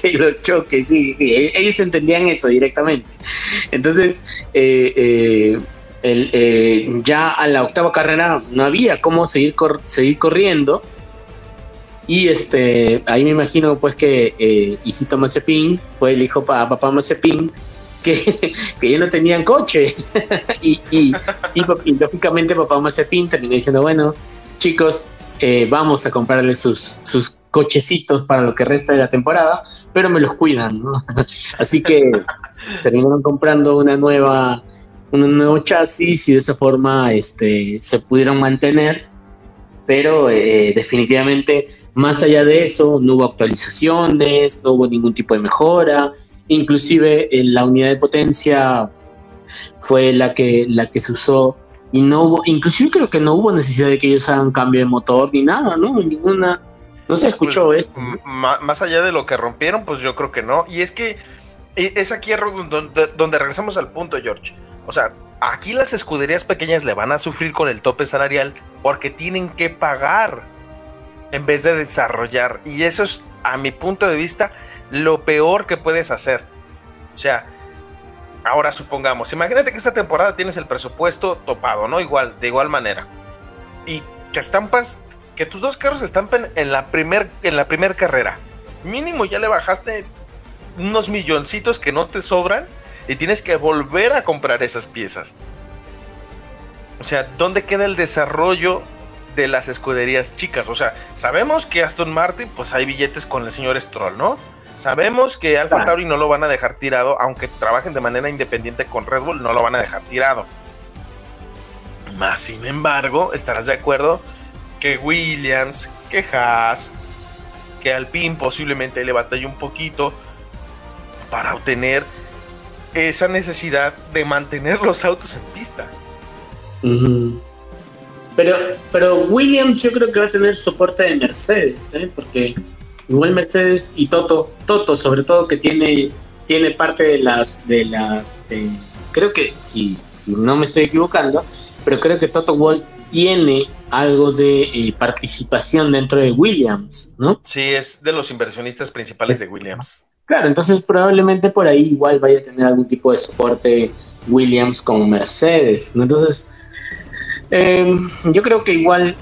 que lo choque, sí, sí, ellos entendían eso directamente. Entonces, eh, eh, el, eh, ya a la octava carrera no había cómo seguir, seguir corriendo. Y este, ahí me imagino pues que eh, hijito Mazepin, pues el hijo para papá Mazepin, que, que ya no tenían coche. y, y, y, lógicamente papá Mazepin terminó diciendo, bueno, chicos, eh, vamos a comprarle sus, sus cochecitos para lo que resta de la temporada, pero me los cuidan, ¿no? Así que terminaron comprando una nueva un nuevo chasis y de esa forma este, se pudieron mantener, pero eh, definitivamente más allá de eso no hubo actualizaciones, no hubo ningún tipo de mejora, inclusive en la unidad de potencia fue la que, la que se usó y no hubo, inclusive creo que no hubo necesidad de que ellos hagan cambio de motor ni nada, ¿no? Ninguna, no se escuchó pues, eso. Más allá de lo que rompieron, pues yo creo que no. Y es que e, es aquí donde, donde regresamos al punto, George. O sea, aquí las escuderías pequeñas le van a sufrir con el tope salarial porque tienen que pagar en vez de desarrollar. Y eso es, a mi punto de vista, lo peor que puedes hacer. O sea, ahora supongamos, imagínate que esta temporada tienes el presupuesto topado, ¿no? Igual, de igual manera. Y que estampas, que tus dos carros estampen en la primer, en la primera carrera. Mínimo ya le bajaste unos milloncitos que no te sobran y tienes que volver a comprar esas piezas. O sea, ¿dónde queda el desarrollo de las escuderías chicas? O sea, sabemos que Aston Martin, pues hay billetes con el señor Stroll, ¿no? Sabemos que Alfa Tauri no lo van a dejar tirado, aunque trabajen de manera independiente con Red Bull, no lo van a dejar tirado. Más sin embargo, estarás de acuerdo que Williams, que Haas, que Alpine posiblemente le batalle un poquito para obtener esa necesidad de mantener los autos en pista. Pero, pero Williams yo creo que va a tener soporte de Mercedes, ¿eh? porque igual Mercedes y Toto, Toto sobre todo que tiene, tiene parte de las, de las, eh, creo que si, si no me estoy equivocando, pero creo que Toto Wolff tiene algo de eh, participación dentro de Williams, ¿no? Sí, es de los inversionistas principales de Williams. Claro, entonces probablemente por ahí igual vaya a tener algún tipo de soporte Williams con Mercedes. Entonces, em, yo creo que igual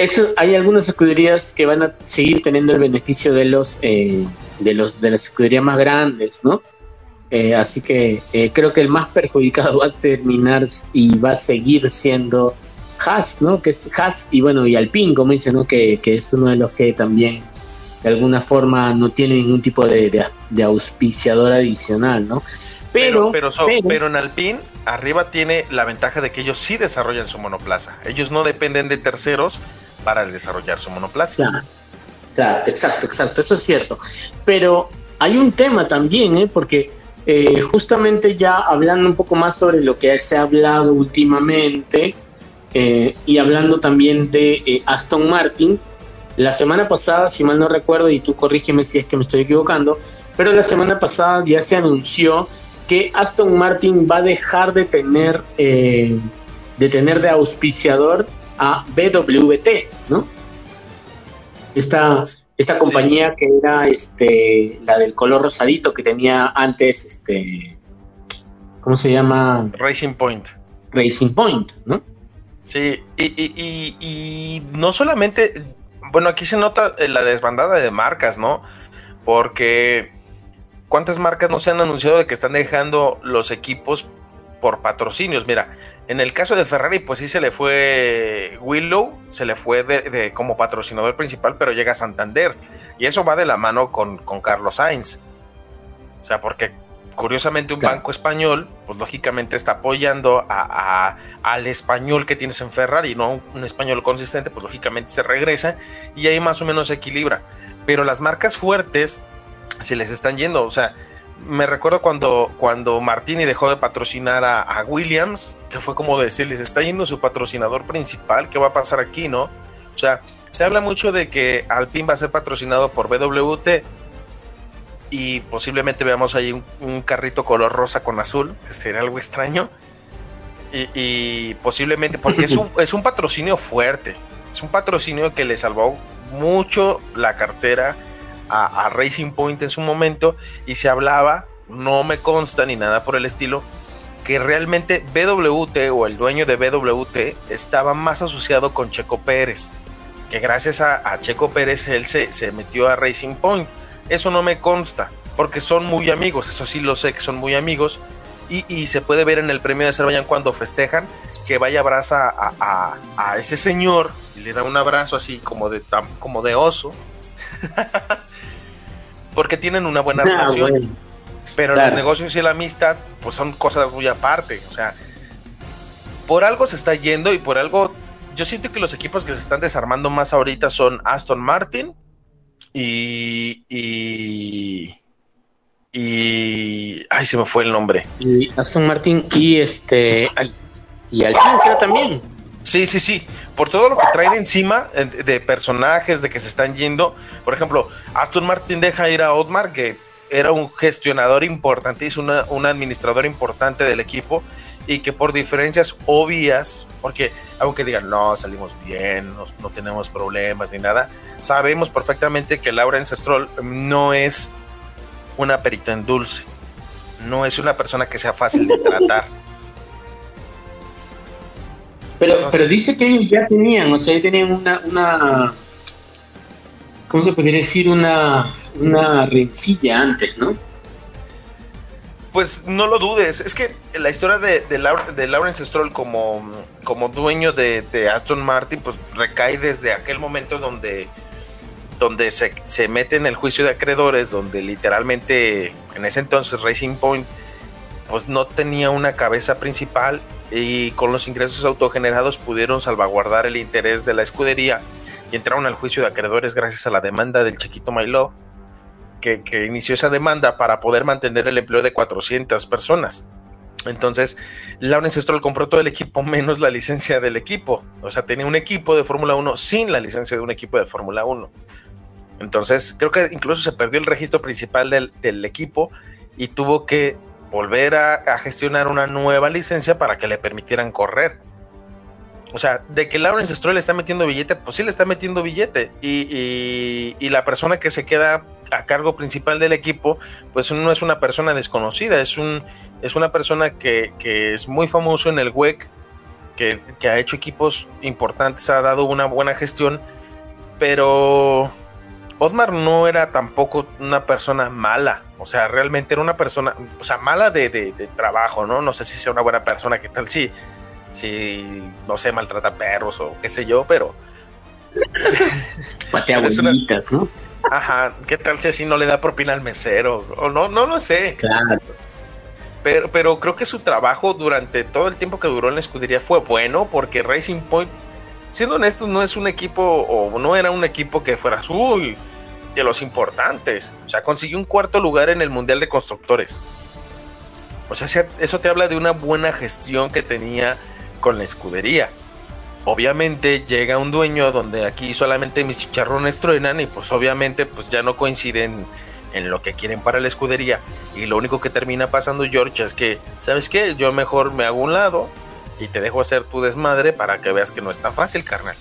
eso, hay algunas escuderías que van a seguir teniendo el beneficio de los eh, de los de las escuderías más grandes, ¿no? Eh, así que eh, creo que el más perjudicado va a terminar y va a seguir siendo Haas, ¿no? Que es Haas y bueno, y Alpine, como dice, ¿no? Que, que, es uno de los que también de alguna forma no tiene ningún tipo de, de, auspiciador adicional, ¿no? Pero pero, pero, en Alpine arriba tiene la ventaja de que ellos sí desarrollan su monoplaza. Ellos no dependen de terceros para desarrollar su monoplaza. Claro, claro, exacto, exacto, eso es cierto. Pero hay un tema también, ¿eh? porque eh, justamente ya hablando un poco más sobre lo que se ha hablado últimamente eh, y hablando también de eh, Aston Martin, la semana pasada, si mal no recuerdo, y tú corrígeme si es que me estoy equivocando, pero la semana pasada ya se anunció que Aston Martin va a dejar de tener, de tener de auspiciador a BWT, ¿no? Esta, esta compañía que era este, la del color rosadito que tenía antes, este, ¿cómo se llama? Racing Point. Racing Point, ¿no? Sí, y, no solamente, bueno, aquí se nota la desbandada de marcas, ¿no? Porque ¿cuántas marcas no se han anunciado de que están dejando los equipos por patrocinios? Mira, en el caso de Ferrari, pues sí se le fue Willow, se le fue de, como patrocinador principal, pero llega a Santander. Y eso va de la mano con, Carlos Sainz. O sea, porque curiosamente un banco español, pues lógicamente está apoyando a, al español que tienes en Ferrari, no un, español consistente, pues lógicamente se regresa y ahí más o menos se equilibra. Pero las marcas fuertes se les están yendo, o sea, me recuerdo cuando, cuando Martini dejó de patrocinar a, Williams, que fue como decirles, está yendo su patrocinador principal, ¿qué va a pasar aquí, no? O sea, se habla mucho de que Alpine va a ser patrocinado por BWT y posiblemente veamos ahí un, carrito color rosa con azul, que sería algo extraño. Y, posiblemente, porque es un, es un patrocinio fuerte, es un patrocinio que le salvó mucho la cartera a, Racing Point en su momento y se hablaba, no me consta ni nada por el estilo, que realmente BWT o el dueño de BWT estaba más asociado con Checo Pérez, que gracias a, Checo Pérez él se, se, metió a Racing Point. Eso no me consta, porque son muy amigos, eso sí lo sé que son muy amigos, y, se puede ver en el premio de Azerbaiyán cuando festejan que vaya abraza a, a, ese señor y le da un abrazo así como de, como de oso. porque tienen una buena ah, relación. Pero los negocios y la amistad, pues son cosas muy aparte. O sea, por algo se está yendo y por algo. Yo siento que los equipos que se están desarmando más ahorita son Aston Martin y. y. y ay, se me fue el nombre. Y Aston Martin y este. y Alpine creo también. Sí, sí, sí. Por todo lo que traen encima de personajes, de que se están yendo. Por ejemplo, Aston Martin deja ir a Otmar, que era un gestionador importante, es un administrador importante del equipo y que por diferencias obvias, porque aunque digan, no, salimos bien, no, no tenemos problemas ni nada, sabemos perfectamente que Lawrence Stroll no es una perita en dulce, no es una persona que sea fácil de tratar. Pero, pero dice que ellos ya tenían, o sea, ya tenían una, una ¿cómo se podría decir? Una, una rencilla antes, ¿no? Pues no lo dudes, es que la historia de, de, Lawrence Stroll como, como dueño de, Aston Martin, pues recae desde aquel momento donde, donde se, se mete en el juicio de acreedores, donde literalmente en ese entonces Racing Point pues no tenía una cabeza principal y con los ingresos autogenerados pudieron salvaguardar el interés de la escudería y entraron al juicio de acreedores gracias a la demanda del chiquito Mailó, que, inició esa demanda para poder mantener el empleo de 400 personas. Entonces, Lawrence Stroll compró todo el equipo menos la licencia del equipo. O sea, tenía un equipo de Fórmula 1 sin la licencia de un equipo de Fórmula 1. Entonces, creo que incluso se perdió el registro principal del equipo y tuvo que volver a, gestionar una nueva licencia para que le permitieran correr. O sea, de que Lawrence Stroll le está metiendo billete, pues sí le está metiendo billete. Y, y, la persona que se queda a cargo principal del equipo, pues no es una persona desconocida, es, un, es una persona que, es muy famoso en el WEC, que, que ha hecho equipos importantes, ha dado una buena gestión, pero Otmar no era tampoco una persona mala, o sea, realmente era una persona, o sea, mala de, trabajo, ¿no? No sé si sea una buena persona, qué tal sí, si, no sé, maltrata perros o qué sé yo, pero... Patea bonitas, ¿no? Ajá, ¿qué tal si así no le da propina al mesero? O no, no lo sé. Claro. Pero, pero creo que su trabajo durante todo el tiempo que duró en la escudería fue bueno porque Racing Point, siendo honestos, no es un equipo o no era un equipo que fuera uy, de los importantes. O sea, consiguió un cuarto lugar en el Mundial de Constructores. O sea, eso te habla de una buena gestión que tenía con la escudería. Obviamente llega un dueño donde aquí solamente mis chicharrones truenan y pues obviamente pues ya no coinciden en lo que quieren para la escudería. Y lo único que termina pasando George es que, ¿sabes qué? Yo mejor me hago un lado y te dejo hacer tu desmadre para que veas que no es tan fácil, carnal.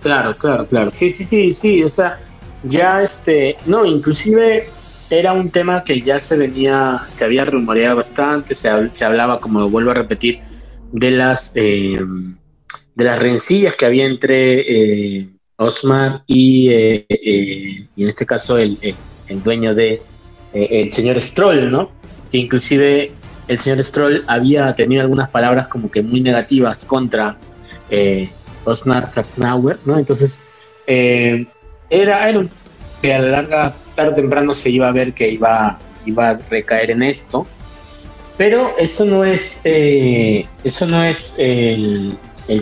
Claro, claro, claro. Sí, sí, sí, sí. O sea, ya este, no, inclusive era un tema que ya se venía, se había rumoreado bastante, se, se hablaba, como vuelvo a repetir, de las eh, de las rencillas que había entre eh, Osmar y, eh, y, en este caso el, el dueño de el señor Stroll, ¿no? Inclusive el señor Stroll había tenido algunas palabras como que muy negativas contra Osmar Karznauer, ¿no? Entonces era, era un, que a la larga, tarde o temprano se iba a ver que iba, iba a recaer en esto. Pero eso no es, eh, eso no es el,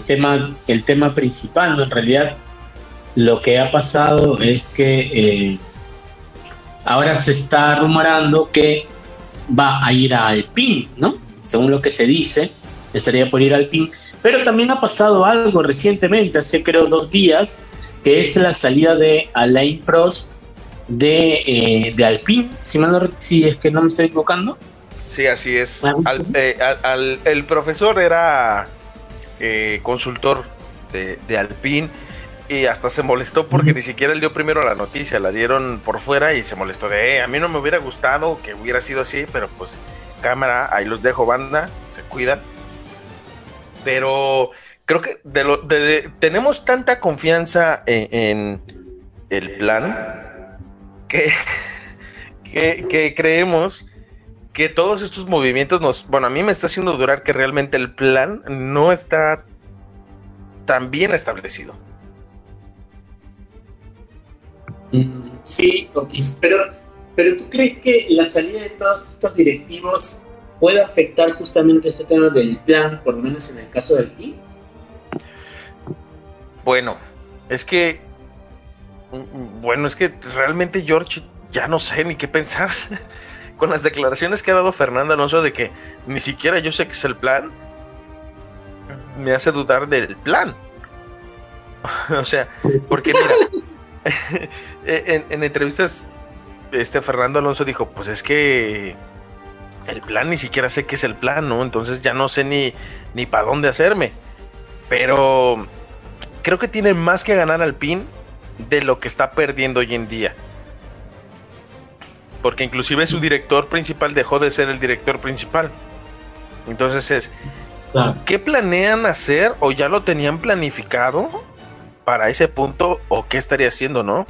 tema, el tema principal, En realidad, lo que ha pasado es que eh, ahora se está rumorando que va a ir a Alpine, ¿no? Según lo que se dice, estaría por ir a Alpine. Pero también ha pasado algo recientemente, hace creo dos días, que es la salida de Alain Prost de, eh, de Alpine, si, si es que no me estoy equivocando. Sí, así es. Eh, el profesor era eh, consultor de, de, Alpine y hasta se molestó porque ni siquiera él dio primero la noticia, la dieron por fuera y se molestó de, a mí no me hubiera gustado que hubiera sido así, pero pues cámara, ahí los dejo banda, se cuidan. Pero creo que tenemos tanta confianza en, el plan que, que, creemos que todos estos movimientos nos, bueno, a mí me está haciendo durar que realmente el plan no está tan bien establecido. Sí, pero, pero ¿tú crees que la salida de todos estos directivos puede afectar justamente este tema del plan, por lo menos en el caso del PIB? Bueno, es que. Bueno, es que realmente George ya no sé ni qué pensar. Con las declaraciones que ha dado Fernando Alonso de que ni siquiera yo sé que es el plan, me hace dudar del plan. o sea, porque mira, en, en, entrevistas, este Fernando Alonso dijo: Pues es que el plan ni siquiera sé qué es el plan, ¿no? Entonces ya no sé ni, ni para dónde hacerme. Pero creo que tiene más que ganar al PIN de lo que está perdiendo hoy en día. Porque inclusive su director principal dejó de ser el director principal. Entonces es, ¿qué planean hacer o ya lo tenían planificado para ese punto o qué estaría haciendo, no?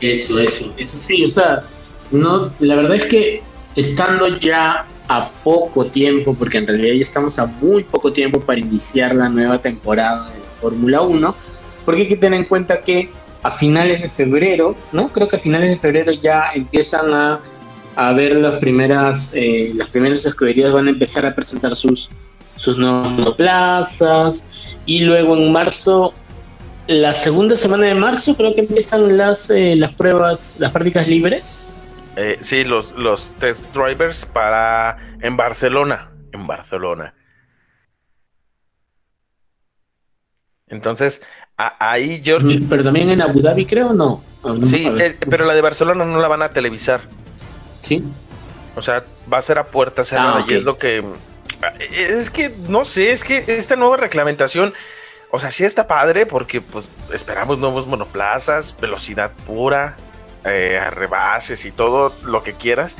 Eso, eso, eso sí, o sea, no, la verdad es que estando ya a poco tiempo, porque en realidad ya estamos a muy poco tiempo para iniciar la nueva temporada de Fórmula 1, porque hay que tener en cuenta que a finales de febrero, ¿no? Creo que a finales de febrero ya empiezan a, a ver las primeras, eh, las primeras escuderías van a empezar a presentar sus, sus nuevas plazas, y luego en marzo, la segunda semana de marzo, creo que empiezan las, eh, las pruebas, las prácticas libres eh, sí, los, los test drivers para en Barcelona. En Barcelona. Entonces, ahí George. Pero también en Abu Dhabi, creo, ¿no? sí, pero la de Barcelona no la van a televisar. Sí. O sea, va a ser a puerta cerrada ah, y es lo que. Es que, no sé, es que esta nueva reglamentación. O sea, sí está padre porque pues esperamos nuevos monoplazas, velocidad pura, eh, rebases y todo lo que quieras.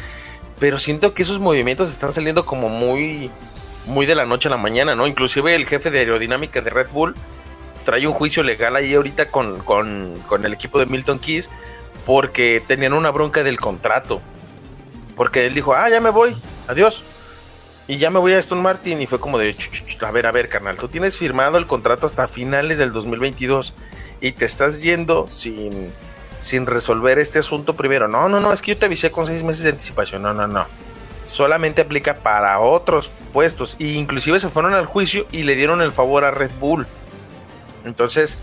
Pero siento que esos movimientos están saliendo como muy, muy de la noche a la mañana, ¿no? Inclusive el jefe de aerodinámica de Red Bull trae un juicio legal ahí ahorita con, con, con el equipo de Milton Keys porque tenían una bronca del contrato. Porque él dijo, ah, ya me voy, adiós. Y ya me voy a Aston Martin y fue como de, a ver, a ver, carnal, tú tienes firmado el contrato hasta finales del 2022 y te estás yendo sin, sin resolver este asunto primero. No, no, no, es que yo te avisé con seis meses de anticipación. No, no, no. Solamente aplica para otros puestos. E inclusive se fueron al juicio y le dieron el favor a Red Bull. Entonces,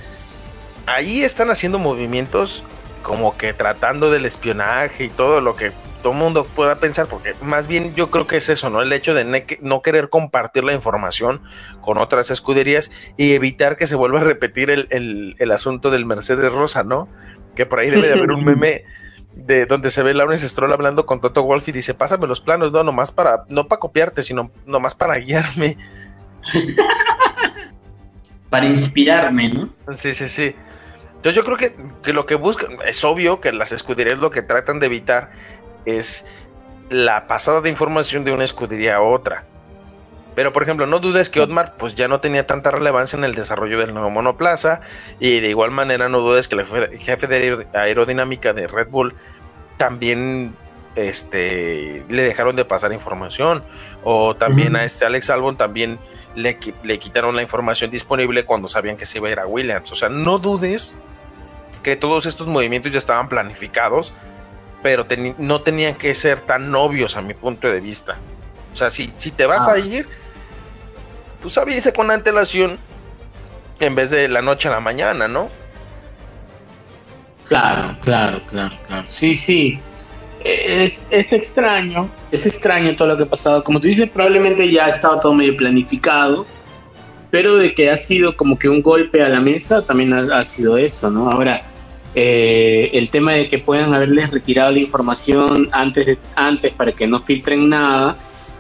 ahí están haciendo movimientos como que tratando del espionaje y todo lo que todo el mundo pueda pensar, porque más bien yo creo que es eso, ¿no? El hecho de no querer compartir la información con otras escuderías y evitar que se vuelva a repetir el, asunto del Mercedes Rosa, ¿no? Que por ahí debe de haber un meme de donde se ve Lawrence Stroll hablando con Toto Wolf y dice, pásame los planos, no, nomás para, no para copiarte, sino nomás para guiarme. para inspirarme, ¿no? Sí, sí, sí. Entonces yo creo que, que, lo que buscan, es obvio que las escuderías lo que tratan de evitar es la pasada de información de una escudería a otra. Pero por ejemplo, no dudes que Otmar pues ya no tenía tanta relevancia en el desarrollo del nuevo monoplaza y de igual manera no dudes que el jefe de aerodinámica de Red Bull también este, le dejaron de pasar información o también a este Alex Albon también le, le, quitaron la información disponible cuando sabían que se iba a ir a Williams. O sea, no dudes que todos estos movimientos ya estaban planificados pero no tenían que ser tan obvios a mi punto de vista. O sea, si, si te vas a ah. ir, pues avise con antelación en vez de la noche a la mañana, ¿no? Claro, claro, claro, claro. Sí, sí. Es, es, extraño, es extraño todo lo que ha pasado. Como tú dices, probablemente ya estaba todo medio planificado, pero de que ha sido como que un golpe a la mesa, también ha, ha sido eso, ¿no? Ahora, eh, el tema de que puedan haberles retirado la información antes, antes para que no filtren nada.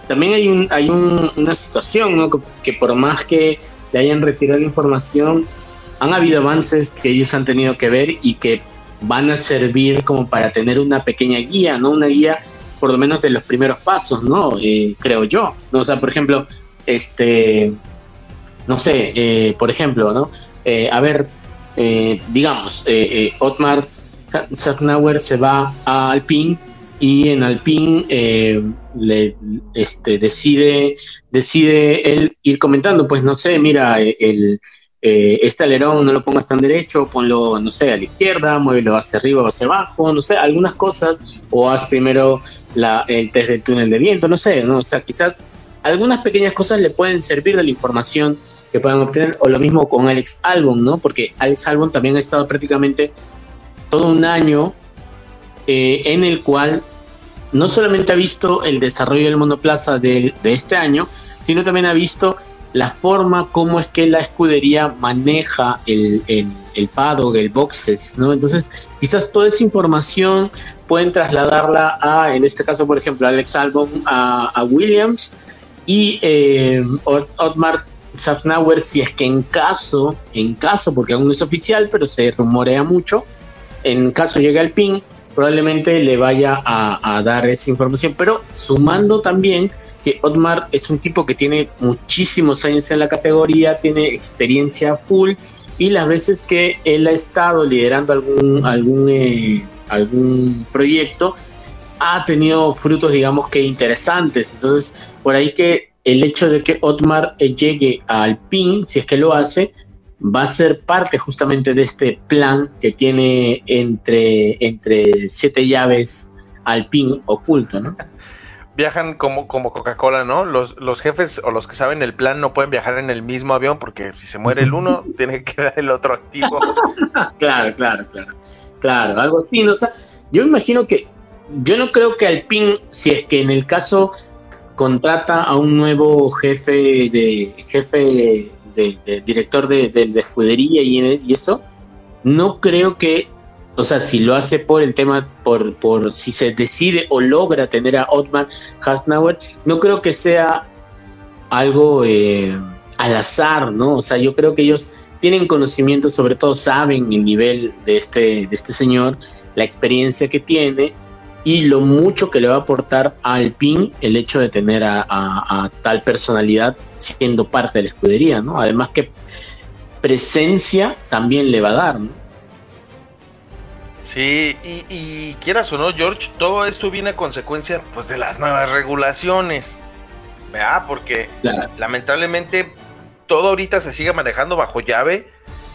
También hay, un, hay una situación que, por más que le hayan retirado información, han habido avances que ellos han tenido que ver y que van a servir como para tener una pequeña guía, ¿no? Una guía por lo menos de los primeros pasos, ¿no? Eh, creo yo. ¿no? O sea, por ejemplo, este, no sé, eh, por ejemplo, ¿no? a ver, eh, digamos, eh, eh, Otmar Sachnauer se va a Alpine y en Alpine le, este, decide, decide él ir comentando, pues no sé, mira, el, este alerón no lo pongas tan derecho, ponlo, no sé, a la izquierda, muévelo hacia arriba o hacia abajo, no sé, algunas cosas, o haz primero la, el test del túnel de viento, no sé, ¿no? o sea, quizás algunas pequeñas cosas le pueden servir de la información que puedan obtener, o lo mismo con Alex Albon, ¿no? Porque Alex Albon también ha estado prácticamente todo un año eh, en el cual no solamente ha visto el desarrollo del monoplaza de, este año, sino también ha visto la forma como es que la escudería maneja el, el, el paddock, el boxes, ¿no? Entonces, quizás toda esa información pueden trasladarla a, en este caso, por ejemplo, Alex Albon a, Williams y eh, Otmar Safnauer, si es que en caso, en caso, porque aún no es oficial, pero se rumorea mucho, en caso llegue al PIN, probablemente le vaya a, dar esa información. Pero sumando también que Otmar es un tipo que tiene muchísimos años en la categoría, tiene experiencia full y las veces que él ha estado liderando algún, algún, eh, algún proyecto, ha tenido frutos, digamos que interesantes. Entonces, por ahí que el hecho de que Otmar eh, llegue al PIN, si es que lo hace, va a ser parte justamente de este plan que tiene entre, entre siete llaves al PIN oculto, ¿no? Viajan como, como Coca-Cola, ¿no? Los, los jefes o los que saben el plan no pueden viajar en el mismo avión porque si se muere el uno, tiene que quedar el otro activo. claro, claro, claro. Claro, algo así, ¿no? O sea, yo imagino que, yo no creo que al PIN, si es que en el caso contrata a un nuevo jefe de jefe de, director de, escudería y, y, eso, no creo que, o sea, si lo hace por el tema, por, por si se decide o logra tener a Otmar Hasnauer, no creo que sea algo eh, al azar, ¿no? O sea, yo creo que ellos tienen conocimiento, sobre todo saben el nivel de este, de este señor, la experiencia que tiene y lo mucho que le va a aportar a Alpine el hecho de tener a, tal personalidad siendo parte de la escudería, ¿no? Además que presencia también le va a dar, ¿no? Sí, y, quieras o no, George, todo esto viene a consecuencia pues de las nuevas regulaciones. ¿Verdad? Porque lamentablemente todo ahorita se sigue manejando bajo llave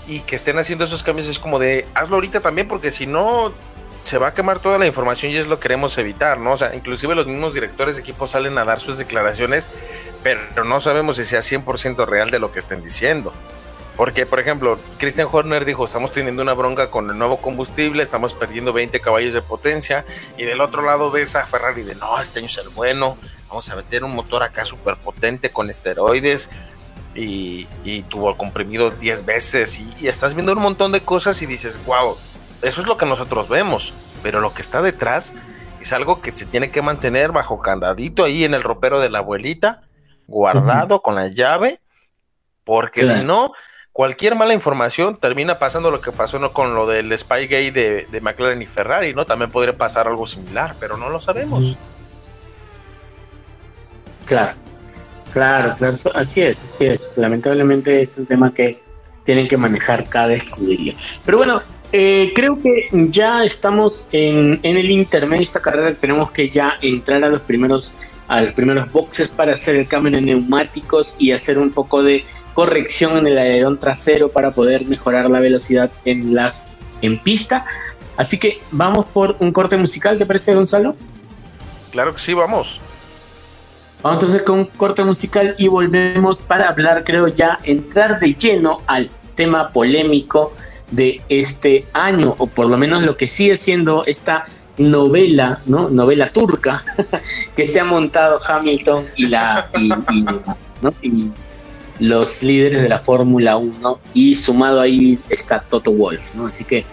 y que estén haciendo esos cambios es como de hazlo ahorita también porque si no se va a quemar toda la información y es lo que queremos evitar, ¿no? O sea, inclusive los mismos directores de equipo salen a dar sus declaraciones, pero no sabemos si sea 100% real de lo que estén diciendo. Porque, por ejemplo, Christian Horner dijo, estamos teniendo una bronca con el nuevo combustible, estamos perdiendo 20 caballos de potencia, y del otro lado ves a Ferrari de, no, este año es el bueno, vamos a meter un motor acá súper potente con esteroides, y, tuvo comprimido 10 veces, y, y, estás viendo un montón de cosas y dices, wow, eso es lo que nosotros vemos, pero lo que está detrás es algo que se tiene que mantener bajo candadito ahí en el ropero de la abuelita, guardado con la llave, porque si no cualquier mala información termina pasando lo que pasó ¿no? con lo del Spygate de, de McLaren y Ferrari, ¿no? También podría pasar algo similar, pero no lo sabemos. Claro, claro, claro, así es, así es. Lamentablemente es un tema que tienen que manejar cada escudería. Pero bueno, eh, creo que ya estamos en, en el intermedio de esta carrera, tenemos que ya entrar a los primeros a los primeros boxes para hacer el cambio de neumáticos y hacer un poco de corrección en el alerón trasero para poder mejorar la velocidad en las en pista. Así que vamos por un corte musical, ¿te parece Gonzalo? Claro que sí, vamos. Vamos entonces con un corte musical y volvemos para hablar, creo ya, entrar de lleno al tema polémico de este año, o por lo menos lo que sigue siendo esta novela, ¿no? Novela turca que se ha montado Hamilton y la y los líderes de la Fórmula 1 y sumado ahí está Toto Wolf, ¿no? Así que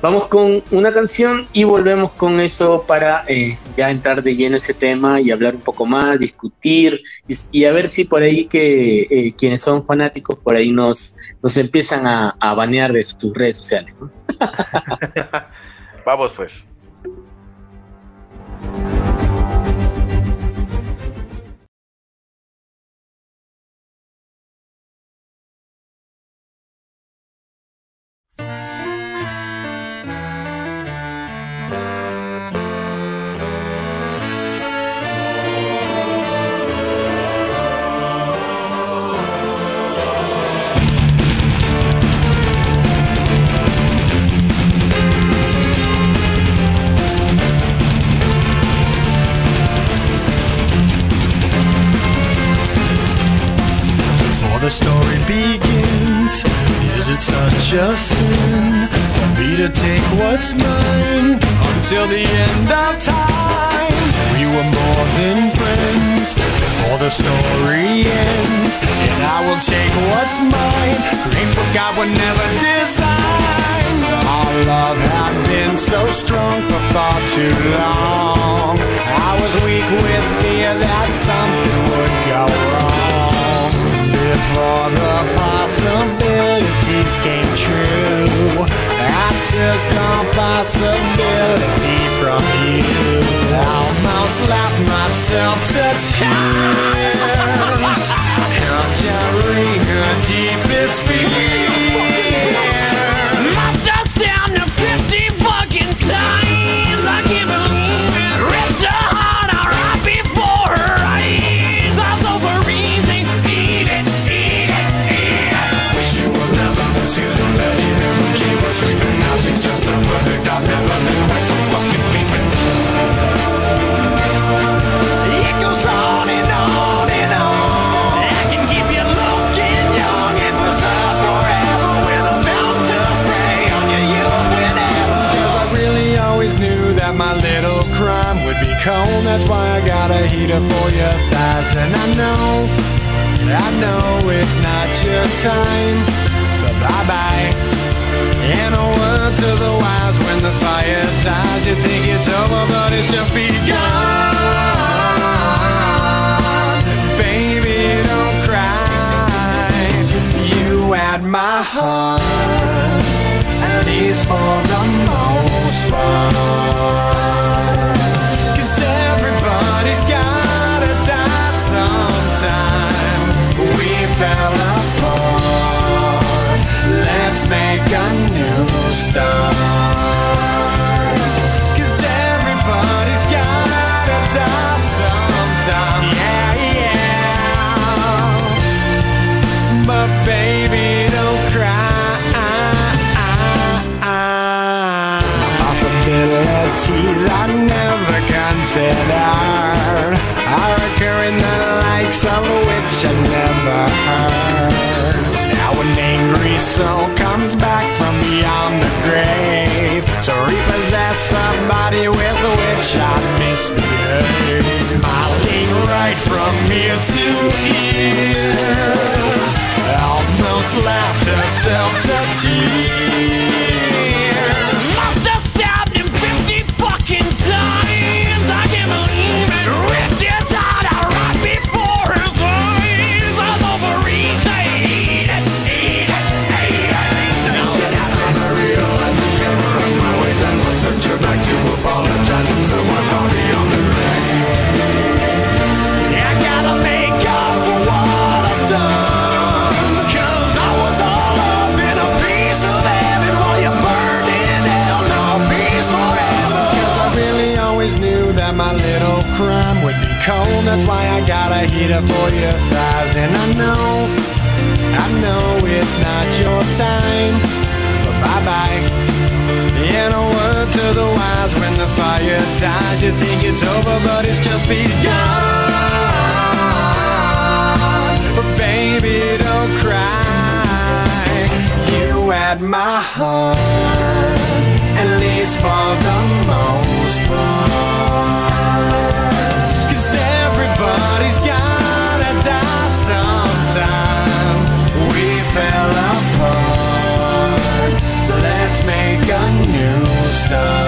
vamos con una canción y volvemos con eso para eh, ya entrar de lleno ese tema y hablar un poco más, discutir y, a ver si por ahí que eh, quienes son fanáticos por ahí nos, nos empiezan a, a banear de sus redes sociales. vamos pues. now and iron are occurring the likes of which I never heard. Now an angry soul comes back from beyond the grave to repossess somebody with which I misbehaved. Smiling right from ear to ear. get for your thighs And I know, I know it's not your time But bye-bye and a word to the wise when the fire dies. You think it's over, but it's just begun. But baby, don't cry. You had my heart, at least for the most part. stars.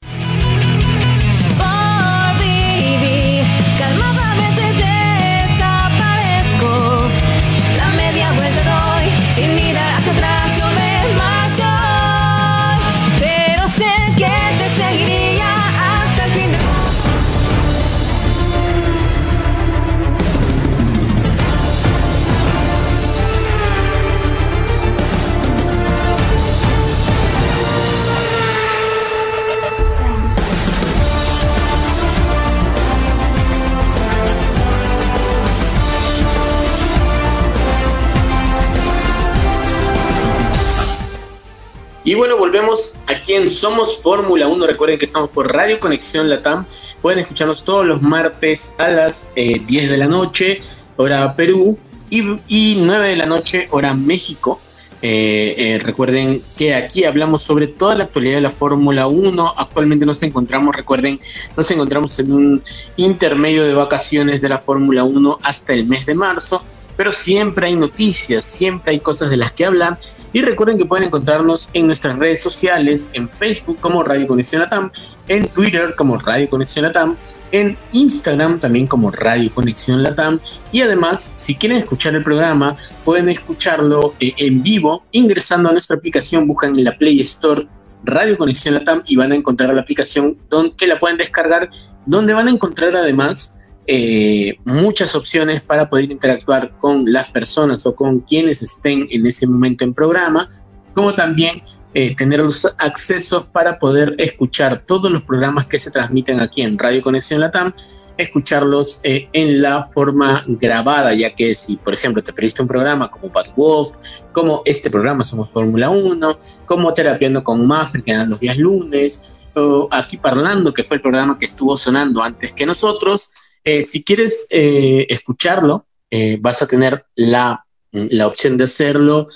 Volvemos aquí en Somos Fórmula 1. Recuerden que estamos por Radio Conexión Latam. Pueden escucharnos todos los martes a las eh, 10 de la noche, hora Perú, y, y 9 de la noche, hora México. Eh, eh, recuerden que aquí hablamos sobre toda la actualidad de la Fórmula 1. Actualmente nos encontramos, recuerden, nos encontramos en un intermedio de vacaciones de la Fórmula 1 hasta el mes de marzo. Pero siempre hay noticias, siempre hay cosas de las que hablar. Y recuerden que pueden encontrarnos en nuestras redes sociales, en Facebook como Radio Conexión Atam, en Twitter como Radio Conexión Atam, en Instagram también como Radio Conexión Latam. Y además, si quieren escuchar el programa, pueden escucharlo eh, en vivo ingresando a nuestra aplicación, buscan en la Play Store Radio Conexión Latam y van a encontrar la aplicación que la pueden descargar, donde van a encontrar además eh, muchas opciones para poder interactuar con las personas o con quienes estén en ese momento en programa, como también eh, tener los accesos para poder escuchar todos los programas que se transmiten aquí en Radio Conexión Latam, escucharlos eh, en la forma grabada, ya que si, por ejemplo, te perdiste un programa como Bad Wolf, como este programa Somos Fórmula 1, como Terapiando con Mafre, que dan los días lunes, o Aquí Parlando, que fue el programa que estuvo sonando antes que nosotros, eh, si quieres eh, escucharlo, eh, vas a tener la, la, opción de hacerlo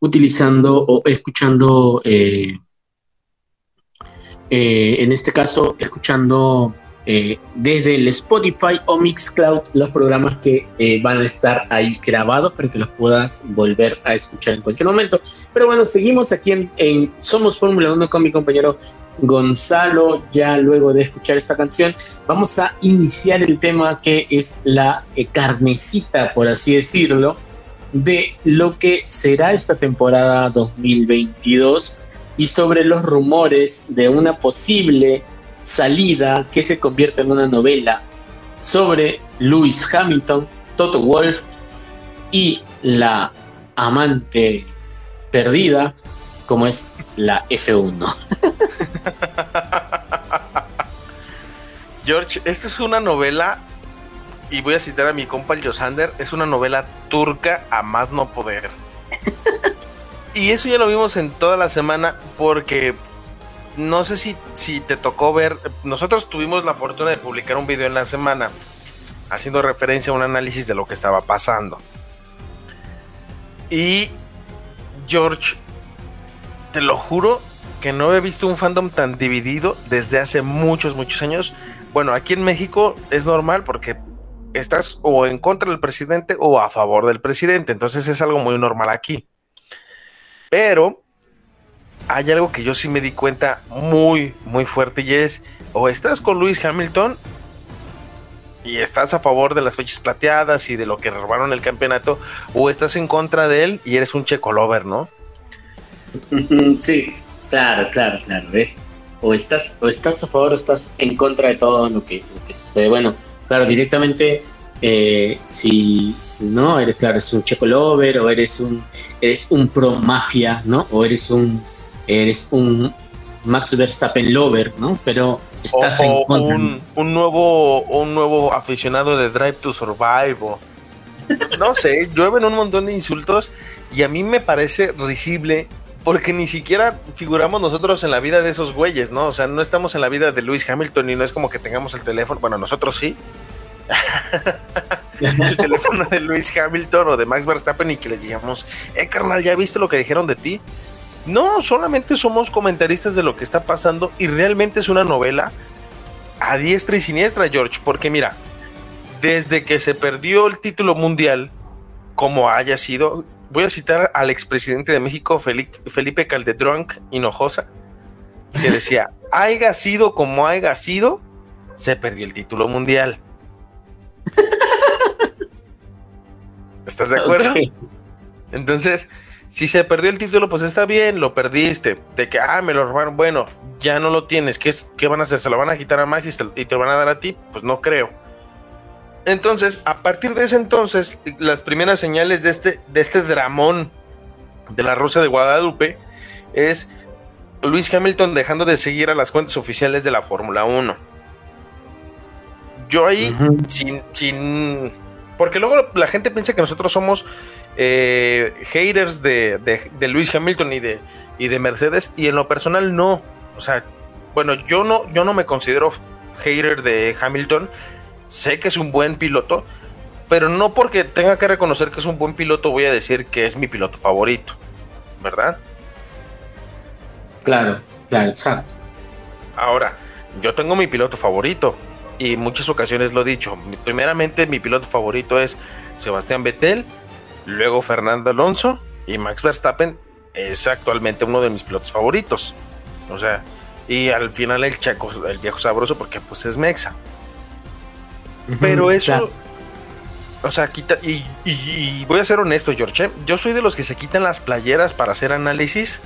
utilizando o escuchando, en este caso, escuchando desde el Spotify o Mixcloud los programas que van a estar ahí grabados para que los puedas volver a escuchar en cualquier momento. Pero bueno, seguimos aquí en, en Somos Fórmula 1 con mi compañero Gonzalo, ya luego de escuchar esta canción, vamos a iniciar el tema que es la eh, carnecita, por así decirlo, de lo que será esta temporada 2022 y sobre los rumores de una posible salida que se convierte en una novela sobre Lewis Hamilton, Toto Wolf y la amante perdida como es la F1. George, esta es una novela, y voy a citar a mi compa el Yosander, es una novela turca a más no poder. y eso ya lo vimos en toda la semana porque no sé si, si te tocó ver, nosotros tuvimos la fortuna de publicar un video en la semana haciendo referencia a un análisis de lo que estaba pasando. Y George, te lo juro que no he visto un fandom tan dividido desde hace muchos, muchos años. Bueno, aquí en México es normal porque estás o en contra del presidente o a favor del presidente. Entonces es algo muy normal aquí. Pero hay algo que yo sí me di cuenta muy, muy fuerte y es o estás con Luis Hamilton y estás a favor de las fechas plateadas y de lo que robaron el campeonato o estás en contra de él y eres un checo lover, ¿no? Sí, claro, claro, claro, ¿ves? O estás, o estás a favor o estás en contra de todo lo que, lo que sucede. Bueno, claro, directamente, eh, si, si, no, eres, claro, es un checo lover o eres un, eres un pro mafia, ¿no? O eres un, eres un Max Verstappen lover, ¿no? Pero estás o, en contra. Un, un, nuevo, un nuevo aficionado de Drive to Survive. O, no sé, llueven un montón de insultos y a mí me parece risible porque ni siquiera figuramos nosotros en la vida de esos güeyes, ¿no? O sea, no estamos en la vida de Lewis Hamilton y no es como que tengamos el teléfono, bueno, nosotros sí. el teléfono de Lewis Hamilton o de Max Verstappen y que les digamos, eh, carnal, ¿ya viste lo que dijeron de ti? No, solamente somos comentaristas de lo que está pasando y realmente es una novela a diestra y siniestra, George, porque mira, desde que se perdió el título mundial, como haya sido, voy a citar al expresidente de México, Felipe, Calderón Hinojosa, que decía, haya sido como haya sido, se perdió el título mundial. ¿Estás de acuerdo? Entonces, si se perdió el título, pues está bien, lo perdiste. De que, ah, me lo robaron, bueno, ya no lo tienes. ¿Qué, es, qué van a hacer? ¿Se lo van a quitar a Max y te, y te lo van a dar a ti? Pues no creo. Entonces, a partir de ese entonces, las primeras señales de este, de este dramón de la Rosa de Guadalupe es Luis Hamilton dejando de seguir a las cuentas oficiales de la Fórmula 1. Yo ahí, sin, sin. Porque luego la gente piensa que nosotros somos eh, haters de, de, de Luis Hamilton y de, y de Mercedes, y en lo personal no. O sea, bueno, yo no, yo no me considero hater de Hamilton. Sé que es un buen piloto, pero no porque tenga que reconocer que es un buen piloto voy a decir que es mi piloto favorito, ¿verdad? Claro, claro, exacto. Ahora, yo tengo mi piloto favorito y en muchas ocasiones lo he dicho. Primeramente, mi piloto favorito es Sebastián Vettel, luego Fernando Alonso y Max Verstappen es actualmente uno de mis pilotos favoritos. O sea, y al final el checo, el viejo sabroso, porque pues es Mexa. Pero eso, claro. o sea, quita, y, y- y voy a ser honesto, George, ¿eh? yo soy de los que se quitan las playeras para hacer análisis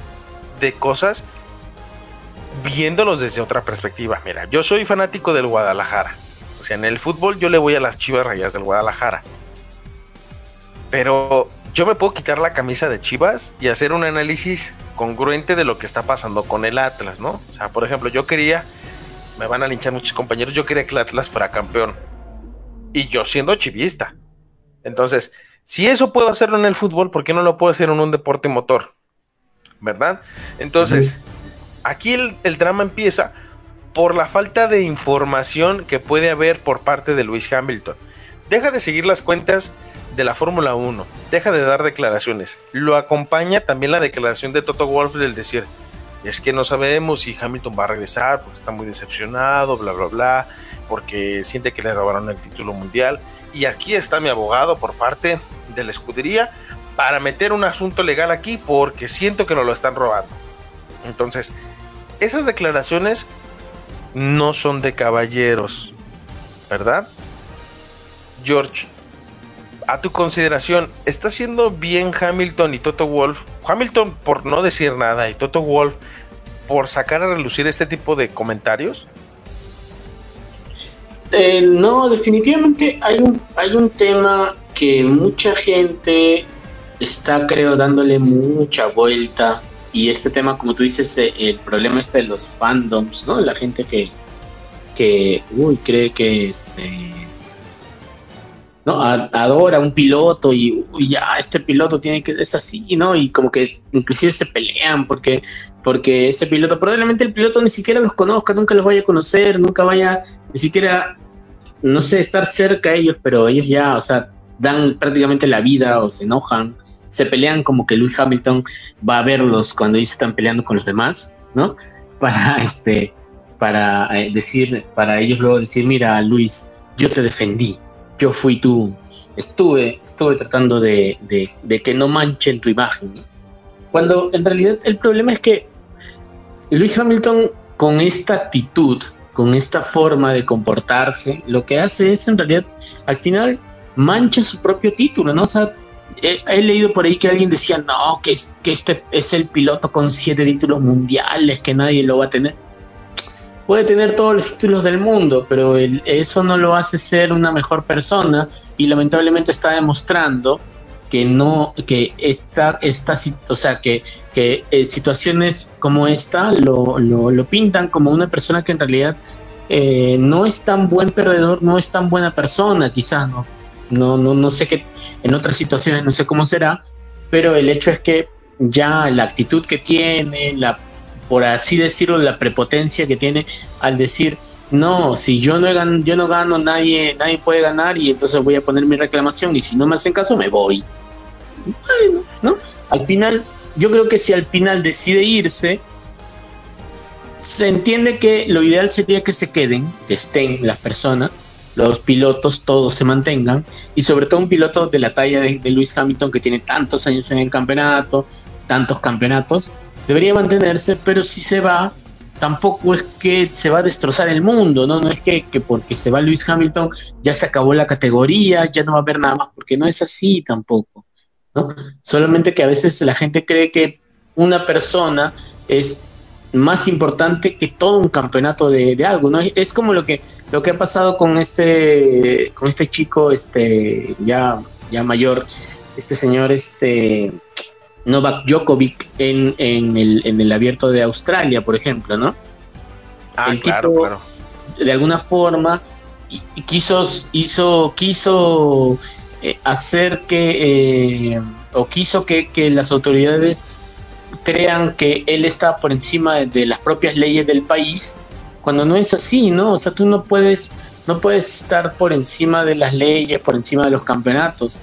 de cosas viéndolos desde otra perspectiva. Mira, yo soy fanático del Guadalajara. O sea, en el fútbol yo le voy a las chivas rayas del Guadalajara. Pero yo me puedo quitar la camisa de chivas y hacer un análisis congruente de lo que está pasando con el Atlas, ¿no? O sea, por ejemplo, yo quería, me van a linchar muchos compañeros, yo quería que el Atlas fuera campeón. Y yo siendo chivista. Entonces, si eso puedo hacerlo en el fútbol, ¿por qué no lo puedo hacer en un deporte motor? ¿Verdad? Entonces, aquí el, el drama empieza por la falta de información que puede haber por parte de Luis Hamilton. Deja de seguir las cuentas de la Fórmula 1, deja de dar declaraciones. Lo acompaña también la declaración de Toto Wolff del decir, es que no sabemos si Hamilton va a regresar porque está muy decepcionado, bla, bla, bla, porque siente que le robaron el título mundial. Y aquí está mi abogado por parte de la escudería para meter un asunto legal aquí porque siento que nos lo están robando. Entonces, esas declaraciones no son de caballeros, ¿verdad? George, a tu consideración, ¿está haciendo bien Hamilton y Toto Wolf? Hamilton por no decir nada y Toto Wolf por sacar a relucir este tipo de comentarios? Eh, no, definitivamente hay un, hay un tema que mucha gente está, creo, dándole mucha vuelta. Y este tema, como tú dices, eh, el problema este de los fandoms, ¿no? La gente que, que uy, cree que este no adora un piloto y uy, ya este piloto tiene que es así, ¿no? Y como que inclusive se pelean porque porque ese piloto probablemente el piloto ni siquiera los conozca, nunca los vaya a conocer, nunca vaya ni siquiera no sé, estar cerca a ellos, pero ellos ya, o sea, dan prácticamente la vida o se enojan, se pelean como que Lewis Hamilton va a verlos cuando ellos están peleando con los demás, ¿no? Para este, para eh, decir, para ellos luego decir, mira, Luis, yo te defendí, yo fui tú, estuve, estuve tratando de, de, de que no manchen tu imagen. ¿no? Cuando en realidad el problema es que Lewis Hamilton con esta actitud, con esta forma de comportarse, lo que hace es en realidad, al final, mancha su propio título, ¿no? O sea, he, leído por ahí que alguien decía, no, que, es- que este es el piloto con siete títulos mundiales, que nadie lo va a tener. Puede tener todos los títulos del mundo, pero eso no lo hace ser una mejor persona y lamentablemente está demostrando que no, que esta, esta o sea, que, que eh, situaciones como esta lo, lo, lo pintan como una persona que en realidad eh, no es tan buen perdedor, no es tan buena persona, quizás, ¿no? No, no, no sé qué, en otras situaciones no sé cómo será, pero el hecho es que ya la actitud que tiene, la, por así decirlo, la prepotencia que tiene al decir, no, si yo no, he gan- yo no gano, nadie, nadie puede ganar y entonces voy a poner mi reclamación y si no me hacen caso me voy. Bueno, ¿no? Al final, yo creo que si al final decide irse, se entiende que lo ideal sería que se queden, que estén las personas, los pilotos, todos se mantengan, y sobre todo un piloto de la talla de, de Lewis Hamilton que tiene tantos años en el campeonato, tantos campeonatos, debería mantenerse, pero si se va, tampoco es que se va a destrozar el mundo, ¿no? No es que, que porque se va Lewis Hamilton ya se acabó la categoría, ya no va a haber nada más, porque no es así tampoco, ¿no? Solamente que a veces la gente cree que una persona es más importante que todo un campeonato de, de algo, ¿no? Es, es como lo que lo que ha pasado con este con este chico este ya ya mayor, este señor este Novak Djokovic en, en el en el abierto de Australia, por ejemplo, ¿no? Ah, El claro, tipo- claro. de alguna forma quiso hizo quiso eh, hacer que eh, o quiso que, que las autoridades crean que él está por encima de, de las propias leyes del país cuando no es así no o sea tú no puedes no puedes estar por encima de las leyes por encima de los campeonatos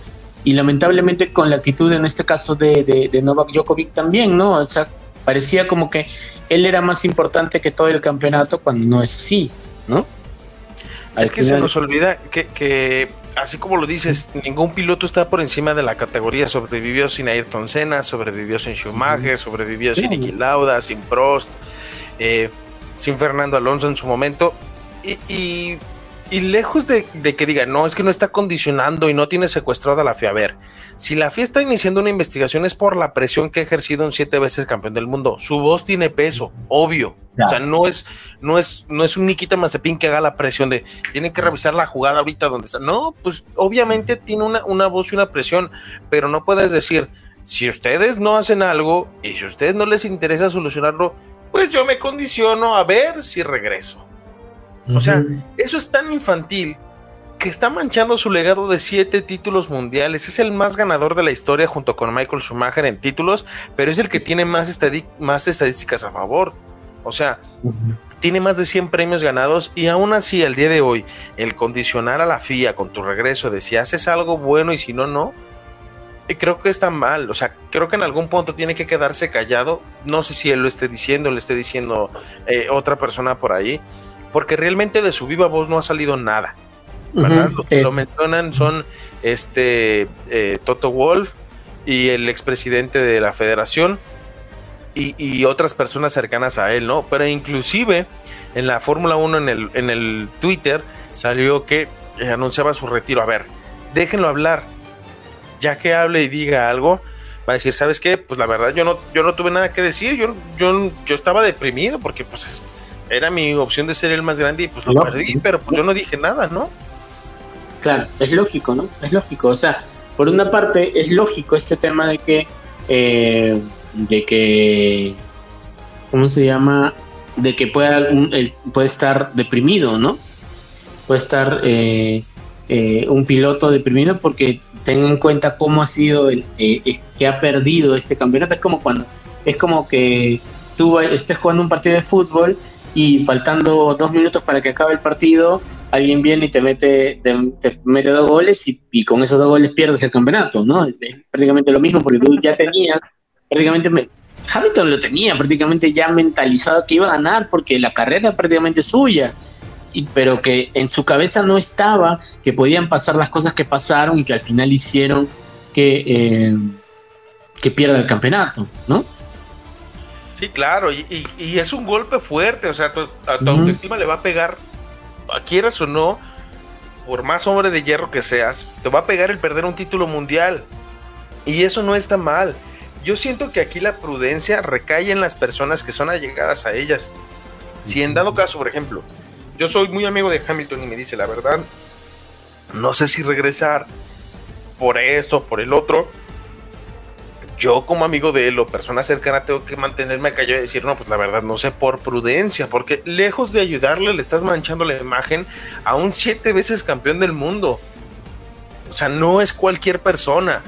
y lamentablemente con la actitud en este caso de, de, de Novak Djokovic también no o sea parecía como que él era más importante que todo el campeonato cuando no es así ¿no? Al Es que se nos olvida que, que, así como lo dices, ningún piloto está por encima de la categoría. Sobrevivió sin Ayrton Senna, sobrevivió sin Schumacher, sobrevivió sin. Niki Lauda, sin Prost, eh, sin Fernando Alonso en su momento. Y, y- y lejos de, de que diga, no, es que no está condicionando y no tiene secuestrada la FIA. A ver, si la FIA está iniciando una investigación es por la presión que ha ejercido un siete veces campeón del mundo. Su voz tiene peso, obvio. O sea, no es, no es, no es un Nikita Mazepin que haga la presión de tienen que revisar la jugada ahorita donde está. No, pues obviamente tiene una, una voz y una presión, pero no puedes decir, si ustedes no hacen algo y si a ustedes no les interesa solucionarlo, pues yo me condiciono a ver si regreso. O sea. Eso es tan infantil que está manchando su legado de siete títulos mundiales. Es el más ganador de la historia junto con Michael Schumacher en títulos, pero es el que tiene más, estadi- más estadísticas a favor. O sea, tiene más de 100 premios ganados y aún así al día de hoy el condicionar a la FIA con tu regreso de si haces algo bueno y si no, no, eh, creo que está mal. O sea, creo que en algún punto tiene que quedarse callado. No sé si él lo esté diciendo, le esté diciendo eh, otra persona por ahí, porque realmente de su viva voz no ha salido nada. Los que Eh, lo mencionan son este eh, Toto Wolf y el expresidente de la federación y, y otras personas cercanas a él, ¿no? Pero inclusive en la Fórmula 1 en el, en el Twitter salió que eh, anunciaba su retiro. A ver, déjenlo hablar. Ya que hable y diga algo, va a decir, ¿sabes qué? Pues la verdad yo no, yo no tuve nada que decir, yo, yo, yo estaba deprimido porque pues es- era mi opción de ser el más grande y pues lo perdí, pero pues yo no dije nada, ¿no? Claro, es lógico, ¿no? Es lógico. O sea, por una parte es lógico este tema de que, eh, de que, ¿cómo se llama? De que pueda, un- el- puede estar deprimido, ¿no? Puede estar eh, eh, un piloto deprimido porque tenga en cuenta cómo ha sido el eh, eh, que ha perdido este campeonato. Es como cuando, es como que tú estés jugando un partido de fútbol y faltando dos minutos para que acabe el partido, alguien viene y te mete, te, te mete dos goles y, con esos dos goles pierdes el campeonato, ¿no? Es prácticamente lo mismo porque tú ya tenías, prácticamente me- Hamilton lo tenía prácticamente ya mentalizado que iba a ganar porque la carrera era prácticamente suya. Pero que en su cabeza no estaba que podían pasar las cosas que pasaron y que al final hicieron que, eh, que pierda el campeonato, ¿no? Sí, claro, y, y- y es un golpe fuerte, o sea, tu- a tu autoestima le va a pegar, a quieras o no, por más hombre de hierro que seas, te va a pegar el perder un título mundial. Y eso no está mal. Yo siento que aquí la prudencia recae en las personas que son allegadas a ellas. Si en dado caso, por ejemplo, yo soy muy amigo de Hamilton y me dice la verdad, no sé si regresar por esto, por el otro. Yo como amigo de él o persona cercana tengo que mantenerme callado y decir, no, pues la verdad no sé por prudencia, porque lejos de ayudarle le estás manchando la imagen a un siete veces campeón del mundo. O sea, no es cualquier persona.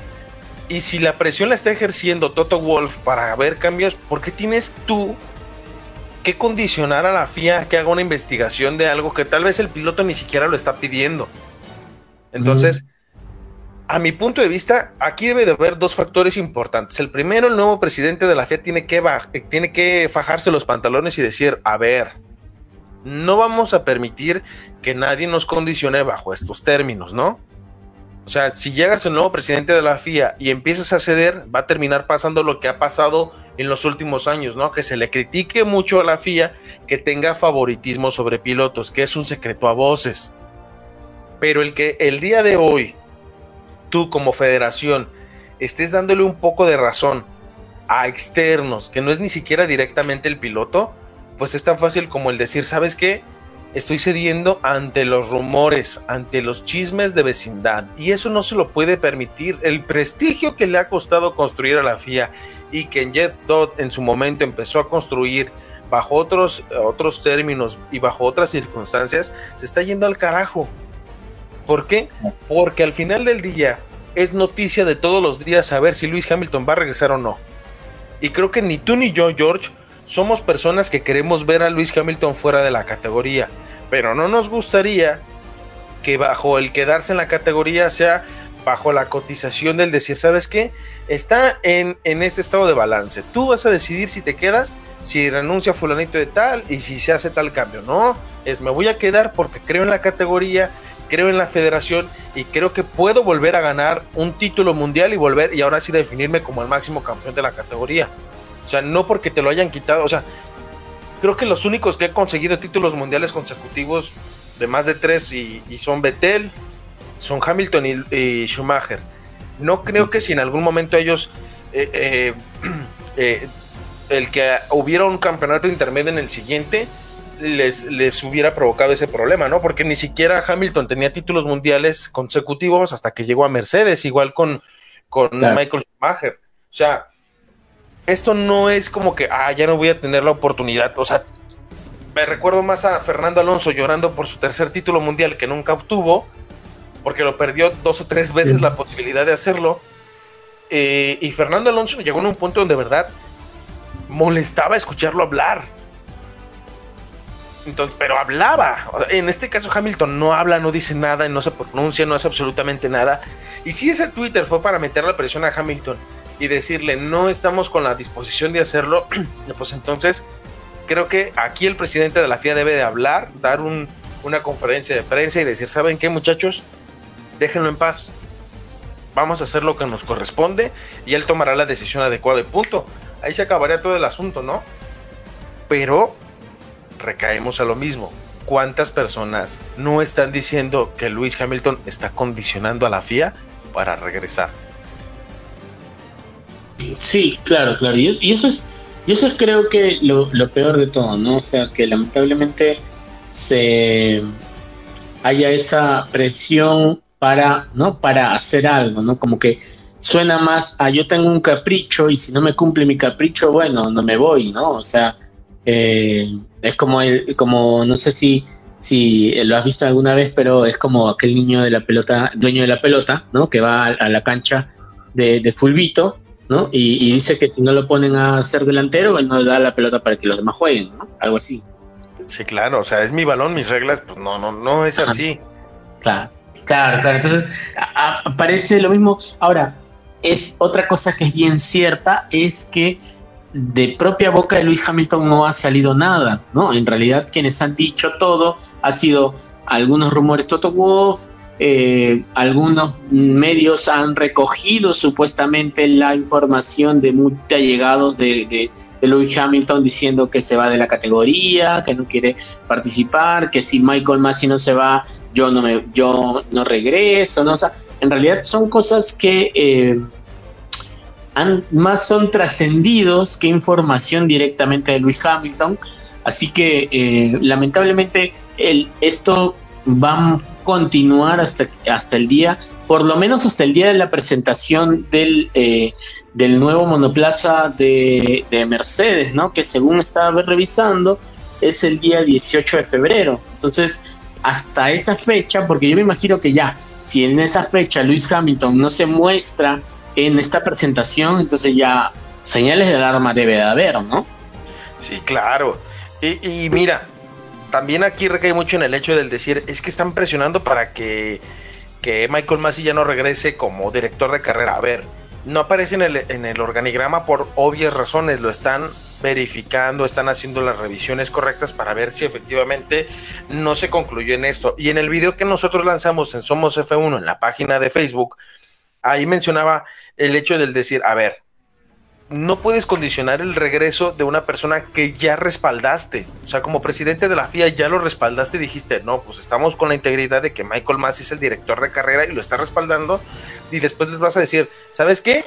Y si la presión la está ejerciendo Toto Wolf para ver cambios, ¿por qué tienes tú que condicionar a la FIA que haga una investigación de algo que tal vez el piloto ni siquiera lo está pidiendo? Entonces, a mi punto de vista, aquí debe de haber dos factores importantes. El primero, el nuevo presidente de la FIA tiene que, baj- eh, tiene que fajarse los pantalones y decir, a ver, no vamos a permitir que nadie nos condicione bajo estos términos, ¿no? O sea, si llegas el nuevo presidente de la FIA y empiezas a ceder, va a terminar pasando lo que ha pasado en los últimos años, ¿no? Que se le critique mucho a la FIA que tenga favoritismo sobre pilotos, que es un secreto a voces. Pero el que el día de hoy tú como federación estés dándole un poco de razón a externos, que no es ni siquiera directamente el piloto, pues es tan fácil como el decir, ¿sabes qué? Estoy cediendo ante los rumores, ante los chismes de vecindad. Y eso no se lo puede permitir. El prestigio que le ha costado construir a la FIA y que en Jet Dot en su momento empezó a construir bajo otros, otros términos y bajo otras circunstancias, se está yendo al carajo. ¿Por qué? Porque al final del día es noticia de todos los días saber si Luis Hamilton va a regresar o no. Y creo que ni tú ni yo, George, somos personas que queremos ver a Luis Hamilton fuera de la categoría. Pero no nos gustaría que bajo el quedarse en la categoría sea bajo la cotización del decir, ¿sabes qué? Está en, en este estado de balance. Tú vas a decidir si te quedas, si renuncia fulanito de tal y si se hace tal cambio. No, es me voy a quedar porque creo en la categoría, creo en la federación y creo que puedo volver a ganar un título mundial y volver y ahora sí definirme como el máximo campeón de la categoría. O sea, no porque te lo hayan quitado, o sea, creo que los únicos que han conseguido títulos mundiales consecutivos de más de tres y, son Vettel, son Hamilton y, y Schumacher. No creo que si en algún momento ellos, eh, eh, eh, el que hubiera un campeonato intermedio en el siguiente, les, les hubiera provocado ese problema, ¿no? Porque ni siquiera Hamilton tenía títulos mundiales consecutivos hasta que llegó a Mercedes, igual con, con Claro. Michael Schumacher. O sea, esto no es como que, ah, ya no voy a tener la oportunidad. O sea, me recuerdo más a Fernando Alonso llorando por su tercer título mundial que nunca obtuvo, porque lo perdió dos o tres veces Sí. la posibilidad de hacerlo. Eh, y Fernando Alonso llegó en un punto donde de verdad molestaba escucharlo hablar. Entonces, pero hablaba. En este caso, Hamilton no habla, no dice nada, no se pronuncia, no hace absolutamente nada. Y si ese Twitter fue para meter la presión a Hamilton y decirle no estamos con la disposición de hacerlo, pues entonces creo que aquí el presidente de la FIA debe de hablar, dar un- una conferencia de prensa y decir, ¿saben qué muchachos? Déjenlo en paz. Vamos a hacer lo que nos corresponde y él tomará la decisión adecuada y punto. Ahí se acabaría todo el asunto, ¿no? Pero recaemos a lo mismo. ¿Cuántas personas no están diciendo que Luis Hamilton está condicionando a la FIA para regresar? Sí, claro, claro. Y, eso es, eso es creo que lo, lo peor de todo, ¿no? O sea, que lamentablemente se haya esa presión para, ¿no? Para hacer algo, ¿no? Como que suena más a yo tengo un capricho y si no me cumple mi capricho, bueno, no me voy, ¿no? O sea, eh, es como el, como no sé si si lo has visto alguna vez, pero es como aquel niño de la pelota, dueño de la pelota, ¿no? Que va a, a la cancha de, de fulbito, ¿no? Y, y dice que si no lo ponen a ser delantero, él no le da la pelota para que los demás jueguen, ¿no? Algo así. Sí, claro, o sea, es mi balón, mis reglas, pues no, no, no es Ajá. así. Claro, claro, claro. Entonces, a- a- parece lo mismo. Ahora, es otra cosa que es bien cierta, es que de propia boca de Luis Hamilton no ha salido nada, ¿no? En realidad, quienes han dicho todo ha sido algunos rumores Toto Wolff, eh, algunos medios han recogido supuestamente la información de muy allegados de, de, de Hamilton diciendo que se va de la categoría, que no quiere participar, que si Michael Massey no se va, yo no me, yo no regreso, no, o sea, en realidad son cosas que eh, más son trascendidos que información directamente de Lewis Hamilton, así que eh, lamentablemente el, esto va a continuar hasta, hasta el día, por lo menos hasta el día de la presentación del, eh, del nuevo monoplaza de, de Mercedes, ¿no? Que según estaba revisando, es el día 18 de febrero. Entonces, hasta esa fecha, porque yo me imagino que ya, si en esa fecha Luis Hamilton no se muestra en esta presentación, entonces ya señales de alarma debe de haber, ¿no? Sí, claro. Y, mira, también aquí recae mucho en el hecho del decir, es que están presionando para que, que Michael Massey ya no regrese como director de carrera. A ver, no aparece en el, en el organigrama por obvias razones, lo están verificando, están haciendo las revisiones correctas para ver si efectivamente no se concluyó en esto. Y en el video que nosotros lanzamos en Somos F1 en la página de Facebook, ahí mencionaba el hecho del decir, a ver, no puedes condicionar el regreso de una persona que ya respaldaste. O sea, como presidente de la FIA ya lo respaldaste y dijiste, no, pues estamos con la integridad de que Michael Massey es el director de carrera y lo está respaldando. Y después les vas a decir, ¿sabes qué?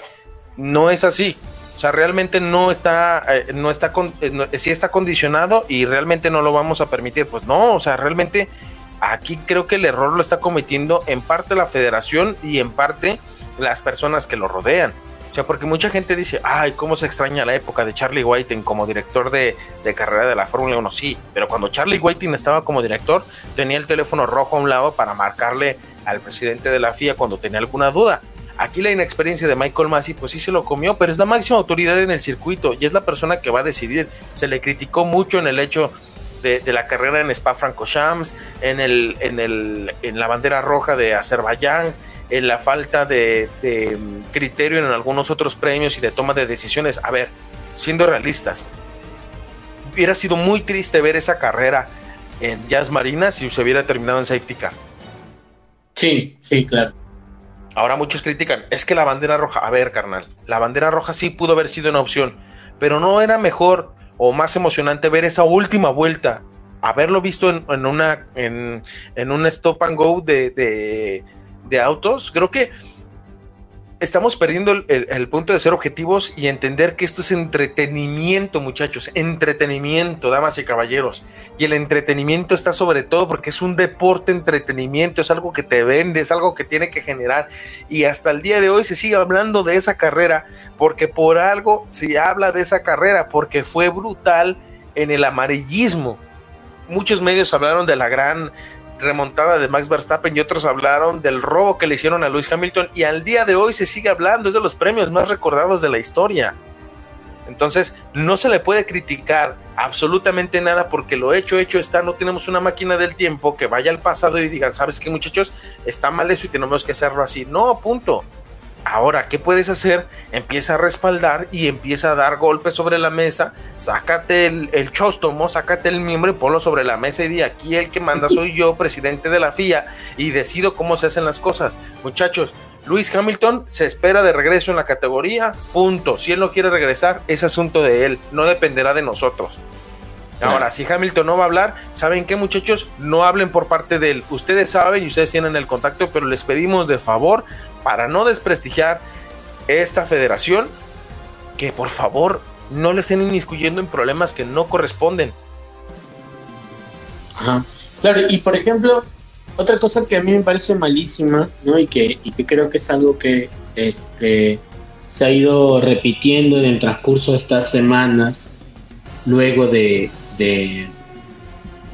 No es así. O sea, realmente no está, eh, no está, con, eh, está condicionado y realmente no lo vamos a permitir. Pues no, o sea, realmente aquí creo que el error lo está cometiendo en parte la federación y en parte las personas que lo rodean. O sea, porque mucha gente dice, ay, cómo se extraña la época de Charlie Whiting como director de, de carrera de la Fórmula 1. Sí, pero cuando Charlie Whiting estaba como director, tenía el teléfono rojo a un lado para marcarle al presidente de la FIA cuando tenía alguna duda. Aquí la inexperiencia de Michael Massey, pues sí se lo comió, pero es la máxima autoridad en el circuito y es la persona que va a decidir. Se le criticó mucho en el hecho de, de la carrera en Spa-Francorchamps, en, el, en, el, en la bandera roja de Azerbaiyán, en la falta de, de, mm, criterio en algunos otros premios y de toma de decisiones. A ver, siendo realistas, hubiera sido muy triste ver esa carrera en Jazz Marina si se hubiera terminado en safety car. Sí, sí, claro. Ahora muchos critican, es que la bandera roja, a ver, carnal, la bandera roja sí pudo haber sido una opción, pero no era mejor o más emocionante ver esa última vuelta, haberlo visto en, en una en, en un stop and go de, de, de autos. Creo que estamos perdiendo el, punto de ser objetivos y entender que esto es entretenimiento, muchachos, entretenimiento, damas y caballeros. Y el entretenimiento está sobre todo porque es un deporte entretenimiento, es algo que te vende, es algo que tiene que generar. Y hasta el día de hoy se sigue hablando de esa carrera porque por algo se habla de esa carrera, porque fue brutal en el amarillismo. Muchos medios hablaron de la gran remontada de Max Verstappen y otros hablaron del robo que le hicieron a Lewis Hamilton y al día de hoy se sigue hablando, es de los premios más recordados de la historia. Entonces, no se le puede criticar absolutamente nada porque lo hecho, hecho está. No tenemos una máquina del tiempo que vaya al pasado y digan, ¿sabes qué, muchachos? Está mal eso y tenemos que hacerlo así. No, punto. Ahora, ¿qué puedes hacer? Empieza a respaldar y empieza a dar golpes sobre la mesa. Sácate el, el chóstomo, sácate el miembro y ponlo sobre la mesa y di aquí el que manda soy yo, presidente de la FIA, y decido cómo se hacen las cosas. Muchachos, Luis Hamilton se espera de regreso en la categoría, punto. Si él no quiere regresar, es asunto de él, no dependerá de nosotros. Ahora, si Hamilton no va a hablar, ¿saben qué muchachos? No hablen por parte de él. Ustedes saben y ustedes tienen el contacto, pero les pedimos de favor, para no desprestigiar esta federación, que por favor no le estén inmiscuyendo en problemas que no corresponden. Ajá. Claro, y por ejemplo, otra cosa que a mí me parece malísima, ¿no? Y que, y que creo que es algo que este, se ha ido repitiendo en el transcurso de estas semanas, luego de, de,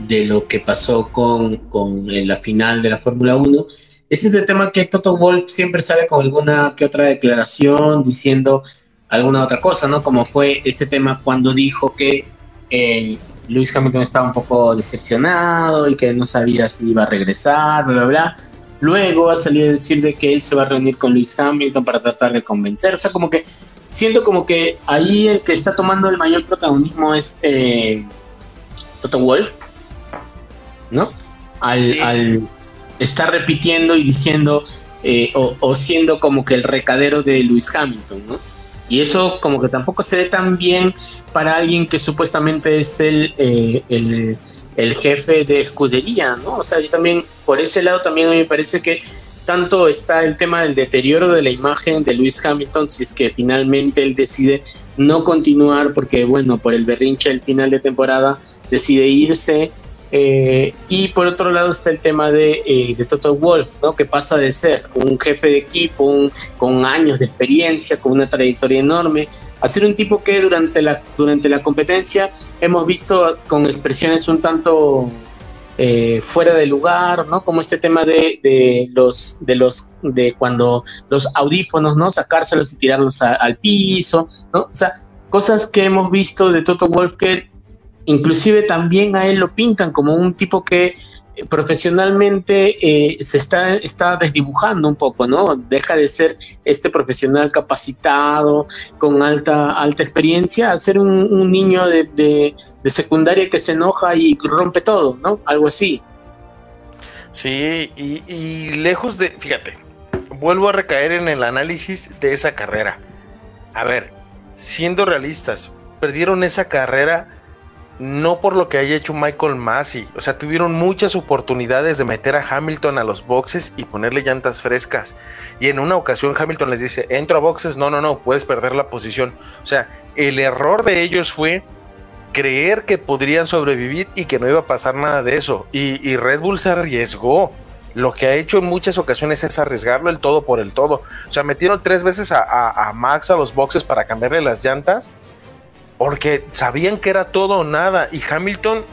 de lo que pasó con, con la final de la Fórmula 1, es este tema que Toto Wolf siempre sale con alguna que otra declaración diciendo alguna otra cosa, ¿no? Como fue este tema cuando dijo que eh, Luis Hamilton estaba un poco decepcionado y que no sabía si iba a regresar, bla, bla, bla. Luego ha salido a decir de que él se va a reunir con Luis Hamilton para tratar de convencer. O sea, como que siento como que ahí el que está tomando el mayor protagonismo es eh, Toto Wolf, ¿no? Al, Sí. al estar repitiendo y diciendo eh, o, siendo como que el recadero de Luis Hamilton, ¿no? Y eso como que tampoco se ve tan bien para alguien que supuestamente es el, eh, el, el jefe de escudería, ¿no? O sea, yo también, por ese lado también me parece que tanto está el tema del deterioro de la imagen de Luis Hamilton, si es que finalmente él decide no continuar porque, bueno, por el berrinche al final de temporada decide irse. Eh, y por otro lado está el tema de, eh, Toto Wolf, ¿no? que pasa de ser un jefe de equipo con años de experiencia, con una trayectoria enorme, a ser un tipo que durante la, durante la competencia hemos visto con expresiones un tanto eh, fuera de lugar, ¿no? Como este tema de, de, los, de los, de cuando los audífonos, ¿no? Sacárselos y tirarlos al piso, ¿no? O sea, cosas que hemos visto de Toto Wolf que inclusive también a él lo pintan como un tipo que profesionalmente eh, se está, está desdibujando un poco, ¿no? Deja de ser este profesional capacitado, con alta, alta experiencia, a ser un, niño de, de, de, secundaria que se enoja y rompe todo, ¿no? Algo así. Sí, y, y lejos de, fíjate, vuelvo a recaer en el análisis de esa carrera. A ver, siendo realistas, perdieron esa carrera no por lo que haya hecho Michael Massey. O sea, tuvieron muchas oportunidades de meter a Hamilton a los boxes y ponerle llantas frescas. Y en una ocasión Hamilton les dice, entro a boxes, no, no, no, puedes perder la posición. O sea, el error de ellos fue creer que podrían sobrevivir y que no iba a pasar nada de eso. Y, Red Bull se arriesgó. Lo que ha hecho en muchas ocasiones es arriesgarlo el todo por el todo. O sea, metieron tres veces a Max a los boxes para cambiarle las llantas porque sabían que era todo o nada y Hamilton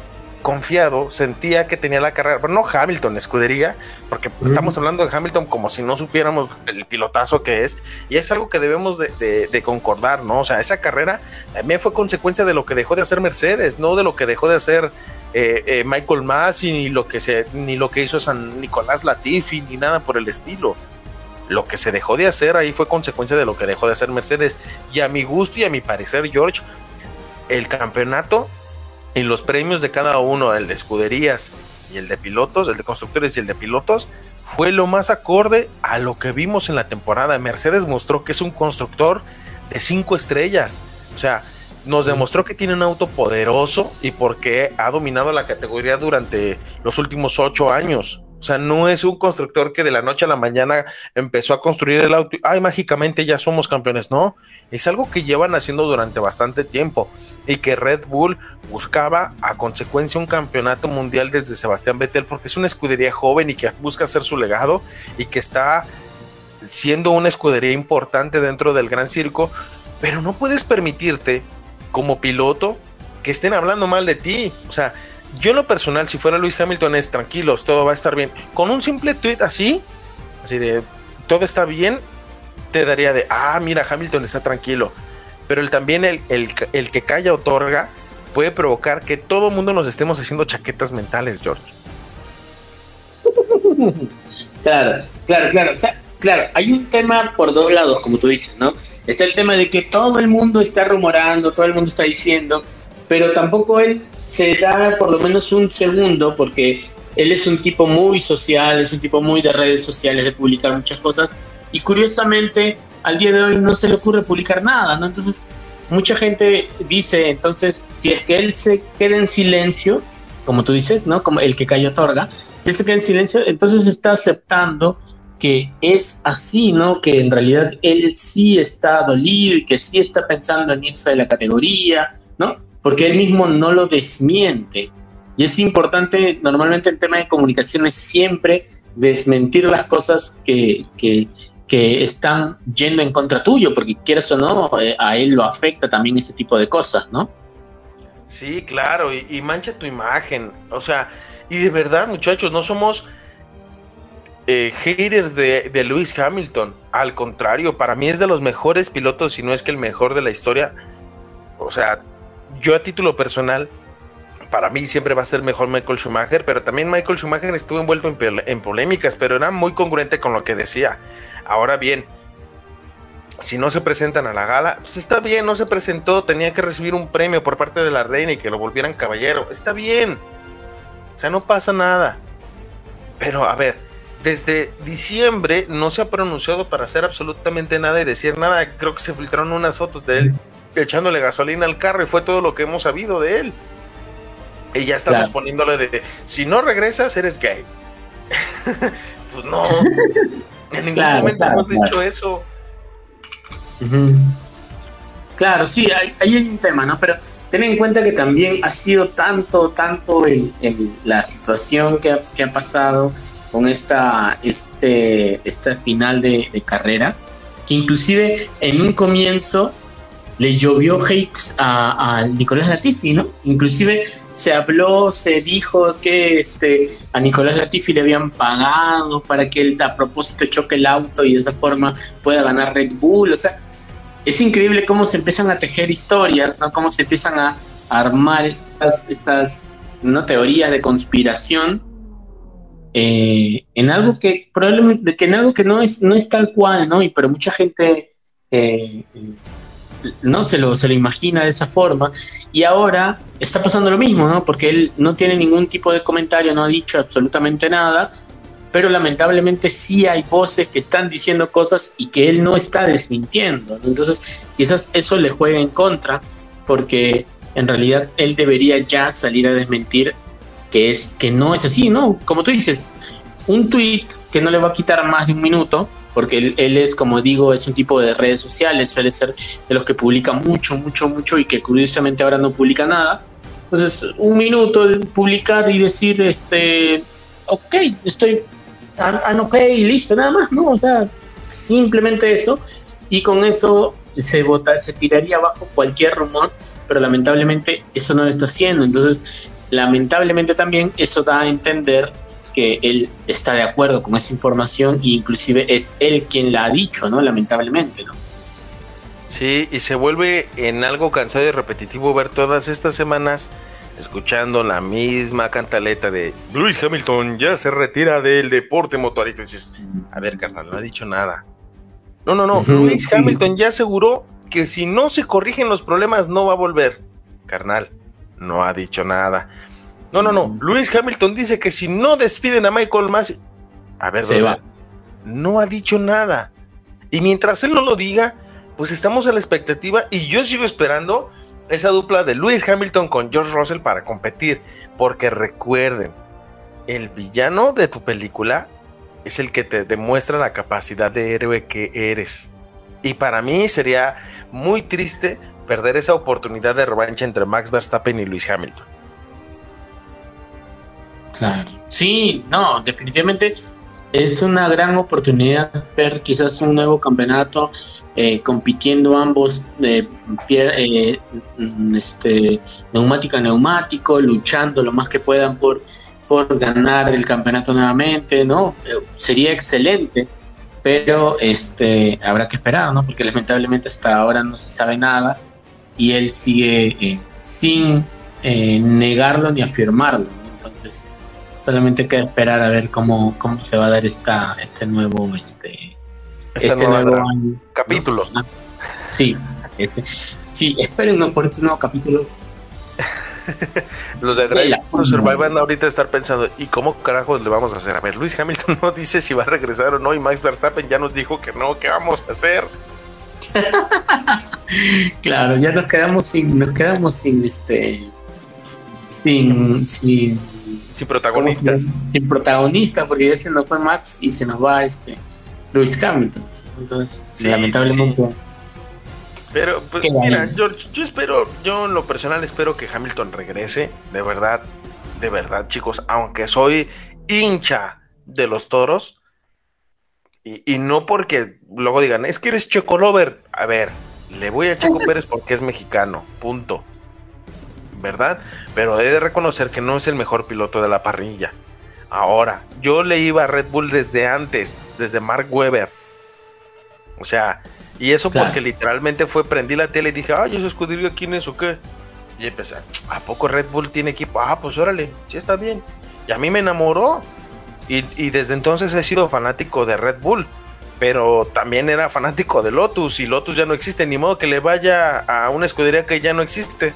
confiado sentía que tenía la carrera, pero no Hamilton, escudería, porque mm. estamos hablando de Hamilton como si no supiéramos el pilotazo que es, y es algo que debemos de, de, de, concordar, ¿no? O sea, esa carrera también fue consecuencia de lo que dejó de hacer Mercedes, no de lo que dejó de hacer eh, eh, Michael Masi, ni lo que se, ni lo que hizo San Nicolás Latifi, ni nada por el estilo. Lo que se dejó de hacer ahí fue consecuencia de lo que dejó de hacer Mercedes. Y a mi gusto y a mi parecer, George, el campeonato y los premios de cada uno, el de escuderías y el de pilotos, el de constructores y el de pilotos, fue lo más acorde a lo que vimos en la temporada. Mercedes mostró que es un constructor de cinco estrellas. O sea, nos demostró que tiene un auto poderoso y porque ha dominado la categoría durante los últimos ocho años. O sea, no es un constructor que de la noche a la mañana empezó a construir el auto y, ay, mágicamente ya somos campeones. No, es algo que llevan haciendo durante bastante tiempo y que Red Bull buscaba a consecuencia un campeonato mundial desde Sebastián Vettel porque es una escudería joven y que busca hacer su legado y que está siendo una escudería importante dentro del gran circo, pero no puedes permitirte como piloto que estén hablando mal de ti. O sea, yo en lo personal, si fuera Luis Hamilton, es tranquilos, todo va a estar bien. Con un simple tweet así, así de todo está bien, te daría de, ah, mira, Hamilton está tranquilo. Pero el, también el, el, el que calla otorga puede provocar que todo el mundo nos estemos haciendo chaquetas mentales, George. Claro, claro, claro. O sea, claro, hay un tema por dos lados, como tú dices, ¿no? Está el tema de que todo el mundo está rumorando, todo el mundo está diciendo, pero tampoco él se da por lo menos un segundo, porque él es un tipo muy social, es un tipo muy de redes sociales, de publicar muchas cosas, y curiosamente al día de hoy no se le ocurre publicar nada, ¿no? Entonces, mucha gente dice, entonces, si es que él se queda en silencio, como tú dices, ¿no? Como el que cayó otorga, si él se queda en silencio, entonces está aceptando que es así, ¿no? Que en realidad él sí está dolido y que sí está pensando en irse de la categoría, ¿no? Porque él mismo no lo desmiente. Y es importante, normalmente en tema de comunicaciones, siempre desmentir las cosas que, que, están yendo en contra tuyo, porque quieras o no, eh, a él lo afecta también ese tipo de cosas, ¿no? Sí, claro, y, y mancha tu imagen. O sea, y de verdad, muchachos, no somos eh, haters de, de, Lewis Hamilton. Al contrario, para mí es de los mejores pilotos, si no es que el mejor de la historia. O sea, yo a título personal, para mí siempre va a ser mejor Michael Schumacher, pero también Michael Schumacher estuvo envuelto en, polémicas, pero era muy congruente con lo que decía. Ahora bien, si no se presentan a la gala, pues está bien, no se presentó, tenía que recibir un premio por parte de la reina y que lo volvieran caballero. Está bien. O sea, no pasa nada. Pero a ver, desde diciembre no se ha pronunciado para hacer absolutamente nada y decir nada. Creo que se filtraron unas fotos de él echándole gasolina al carro y fue todo lo que hemos sabido de él. Y ya estamos claro. poniéndole de, si no regresas, eres gay. pues no. En ningún claro, momento claro, hemos dicho eso. Uh -huh. Claro, sí, hay, hay, un tema, ¿no? Pero ten en cuenta que también ha sido tanto, tanto en la situación que ha, que ha pasado con esta, este, esta final de, de, carrera, que inclusive en un comienzo le llovió hates a, Nicolás Latifi, ¿no? Inclusive se habló, se dijo que este a Nicolás Latifi le habían pagado para que él a propósito choque el auto y de esa forma pueda ganar Red Bull. O sea, es increíble cómo se empiezan a tejer historias, ¿no? Cómo se empiezan a armar estas, estas ¿no? teorías de conspiración eh, en algo que probablemente que en algo que no es no es tal cual, ¿no? Y pero mucha gente eh, no se lo, se lo imagina de esa forma. Y ahora está pasando lo mismo, ¿no? Porque él no tiene ningún tipo de comentario, no ha dicho absolutamente nada, pero lamentablemente sí hay voces que están diciendo cosas y que él no está desmintiendo. Entonces, quizás eso le juega en contra, porque en realidad él debería ya salir a desmentir que es que no es así, ¿no? Como tú dices, un tweet que no le va a quitar más de un minuto, porque él, él, es, como digo, es un tipo de redes sociales, suele ser de los que publica mucho, mucho, mucho y que curiosamente ahora no publica nada. Entonces, un minuto de publicar y decir, este, ok, estoy, ah, ok, listo, nada más, ¿no? O sea, simplemente eso, y con eso se vota, se tiraría abajo cualquier rumor, pero lamentablemente eso no lo está haciendo. Entonces, lamentablemente también eso da a entender que él está de acuerdo con esa información e inclusive es él quien la ha dicho, ¿no? Lamentablemente, ¿no? Sí, y se vuelve en algo cansado y repetitivo ver todas estas semanas escuchando la misma cantaleta de Luis Hamilton ya se retira del deporte motorista. Y dices, a ver, carnal, no ha dicho nada. No, no, no. Luis. Hamilton ya aseguró que si no se corrigen los problemas no va a volver. Carnal, no ha dicho nada. No, no, no. Luis Hamilton dice que si no despiden a Michael Masi. A ver, Se va. no ha dicho nada. Y mientras él no lo diga, pues estamos a la expectativa y yo sigo esperando esa dupla de Lewis Hamilton con George Russell para competir. Porque recuerden, el villano de tu película es el que te demuestra la capacidad de héroe que eres. Y para mí sería muy triste perder esa oportunidad de revancha entre Max Verstappen y Lewis Hamilton. Claro. Sí, no, definitivamente es una gran oportunidad ver quizás un nuevo campeonato eh, compitiendo ambos eh, eh, este, neumático a neumático, luchando lo más que puedan por, por ganar el campeonato nuevamente, ¿no? Eh, sería excelente, pero este habrá que esperar, ¿no? Porque lamentablemente hasta ahora no se sabe nada y él sigue eh, sin eh, negarlo ni afirmarlo, ¿no? Entonces solamente queda esperar a ver cómo, cómo se va a dar esta, este nuevo este, este nuevo año. capítulo. Ah, Sí, ese. Sí, esperen por este nuevo capítulo. Los de Drive to Survive van ahorita a estar pensando, ¿y cómo carajos le vamos a hacer? A ver, Luis Hamilton no dice si va a regresar o no, y Max Verstappen ya nos dijo que no, ¿qué vamos a hacer? Claro, ya nos quedamos sin, nos quedamos sin este, sin, sin, Sin protagonistas. sin protagonista, porque ya se nos fue Max y se nos va este Lewis Hamilton. Entonces, Sí, lamentablemente, Pero, pues, mira. George, yo espero, yo en lo personal espero que Hamilton regrese, de verdad, de verdad, chicos, aunque soy hincha de los toros, y, y no porque luego digan, es que eres Checo Lover. A ver, le voy a Checo Pérez porque es mexicano, punto. ¿Verdad? Pero he de reconocer que no es el mejor piloto de la parrilla. Ahora, yo le iba a Red Bull desde antes, desde Mark Webber. O sea, y eso Claro. porque literalmente fue, prendí la tele y dije, ay, ¿esa escudería quién es o qué? Y empecé, ¿a poco Red Bull tiene equipo? Ah, pues órale, sí está bien. Y a mí me enamoró. Y, y desde entonces he sido fanático de Red Bull. Pero también era fanático de Lotus y Lotus ya no existe, ni modo que le vaya a una escudería que ya no existe.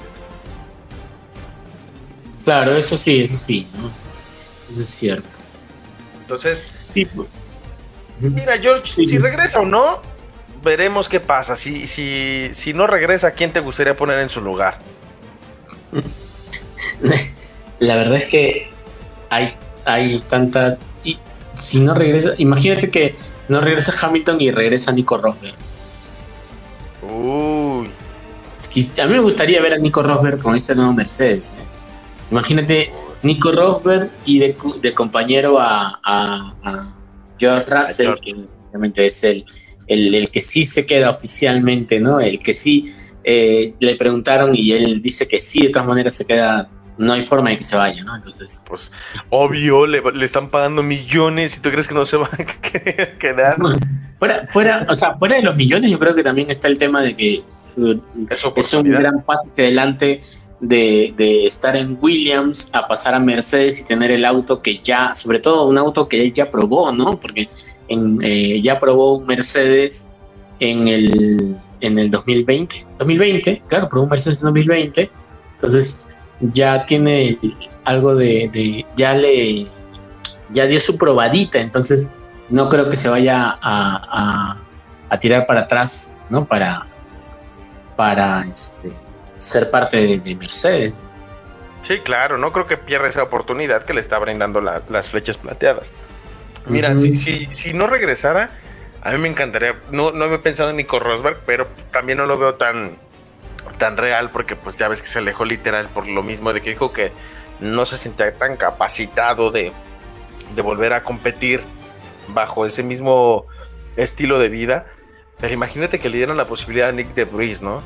Claro, eso sí, eso sí, ¿no? eso es cierto. Entonces, Sí, pues. mira, George, Sí. si regresa o no, veremos qué pasa. Si, si, si no regresa, ¿quién te gustaría poner en su lugar? La verdad es que hay, hay tanta. Y si no regresa, imagínate que no regresa Hamilton y regresa Nico Rosberg. Uy, A mí me gustaría ver a Nico Rosberg con este nuevo Mercedes. ¿eh? Imagínate Nico Rosberg y de, de compañero a, a, a George Russell, George. que obviamente es el, el, el que sí se queda oficialmente, ¿no? El que sí eh, le preguntaron y él dice que sí, de todas maneras se queda no hay forma de que se vaya, ¿no? Entonces, Pues obvio, le, le están pagando millones y tú crees que no se va a quedar. fuera, fuera, o sea, fuera de los millones, yo creo que también está el tema de que Es es un gran paso hacia adelante de, estar en Williams a pasar a Mercedes y tener el auto que ya, sobre todo un auto que ya probó, ¿no? Porque eh, ya probó un Mercedes en el, en el 2020. 2020, claro, probó un Mercedes en 2020. Entonces ya tiene algo de, de- ya le, ya dio su probadita, entonces no creo que se vaya a, a- a tirar para atrás, ¿no? Para, para este, ser parte de, de Mercedes. Sí, claro, no creo que pierda esa oportunidad que le está brindando la- las flechas plateadas. Mira, si, si, si no regresara, a mí me encantaría. No, no había pensado en Nico Rosberg, pero también no lo veo tan, tan real porque pues ya ves que se alejó literal por lo mismo de que dijo que no se sentía tan capacitado de, de volver a competir bajo ese mismo estilo de vida. Pero imagínate que le dieran la posibilidad a Nick de Vries, ¿no?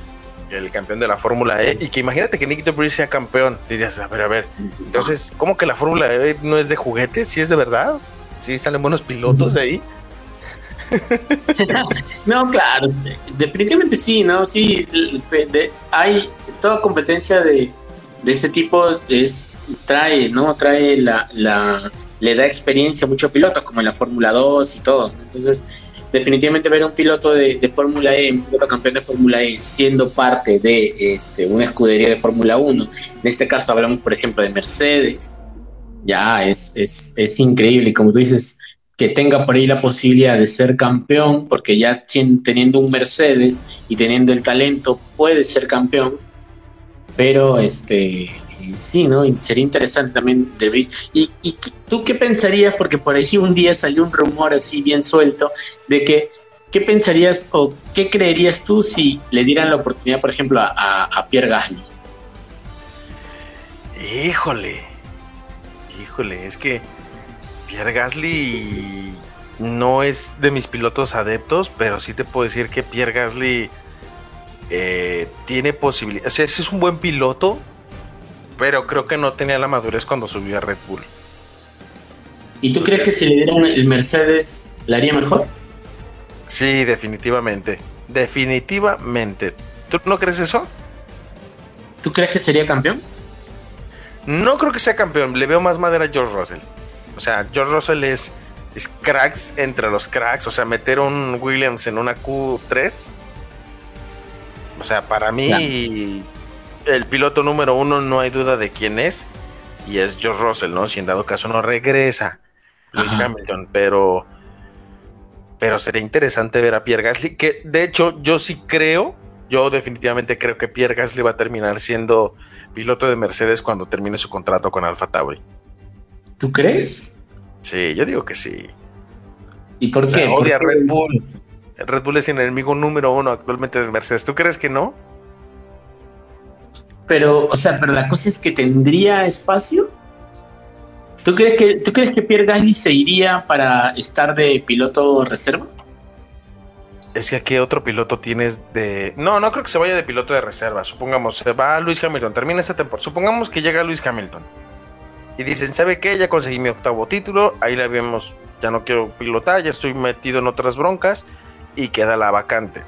El campeón de la Fórmula E. Y que imagínate que Nick de Vries sea campeón. Dirías, a ver, a ver. Entonces, ¿cómo que la Fórmula E no es de juguete? ¿Sí es de verdad? ¿Sí salen buenos pilotos de ahí? No, claro, de- definitivamente sí, ¿no? Sí, hay toda competencia de, de este tipo es trae, ¿no? Trae la, la le da experiencia a muchos pilotos, como en la Fórmula 2 y todo. Entonces, definitivamente ver a un piloto de, Fórmula E, un piloto campeón de Fórmula E, siendo parte de este, una escudería de Fórmula 1, en este caso hablamos, por ejemplo, de Mercedes, ya es, es, es increíble. Y como tú dices, que tenga por ahí la posibilidad de ser campeón, porque ya teniendo un Mercedes y teniendo el talento puede ser campeón, pero este sí, ¿no? Sería interesante también de ver. ¿Y, y tú qué pensarías? Porque por ahí un día salió un rumor así bien suelto de que ¿qué pensarías o qué creerías tú si le dieran la oportunidad, por ejemplo, a, Pierre Gasly? Híjole. Híjole, es que Pierre Gasly no es de mis pilotos adeptos, pero sí te puedo decir que Pierre Gasly eh, tiene posibilidad. O sea, es un buen piloto, pero creo que no tenía la madurez cuando subió a Red Bull. ¿Y tú crees que si le dieran el Mercedes, ¿la haría mejor? Sí, definitivamente. Definitivamente. ¿Tú no crees eso? ¿Tú crees que sería campeón? No creo que sea campeón. Le veo más madera a George Russell. O sea, George Russell es, es cracks entre los cracks. O sea, meter un Williams en una Q3. O sea, para mí, el piloto número uno no hay duda de quién es. Y es George Russell, ¿no? Si en dado caso no regresa Luis. Hamilton. Pero. Pero sería interesante ver a Pierre Gasly. Que de hecho, yo sí creo. Yo definitivamente creo que Pierre Gasly va a terminar siendo piloto de Mercedes cuando termine su contrato con Alfa Tauri. ¿Tú crees? Sí, yo digo que sí. ¿Y por O sea, qué? ¿Por odia qué? Red Bull. Red Bull es el enemigo número uno actualmente de Mercedes. ¿Tú crees que no? Pero, o sea, pero la cosa es que tendría espacio. ¿Tú crees que, ¿tú crees que Pierre Gasly se iría para estar de piloto reserva? Es que aquí otro piloto tienes de. No, no creo que se vaya de piloto de reserva. Supongamos, se va Luis Hamilton, termina esta temporada. Supongamos que llega Luis Hamilton. Y dicen, ¿sabe qué? Ya conseguí mi octavo título. Ahí la vemos. Ya no quiero pilotar, ya estoy metido en otras broncas. Y queda la vacante.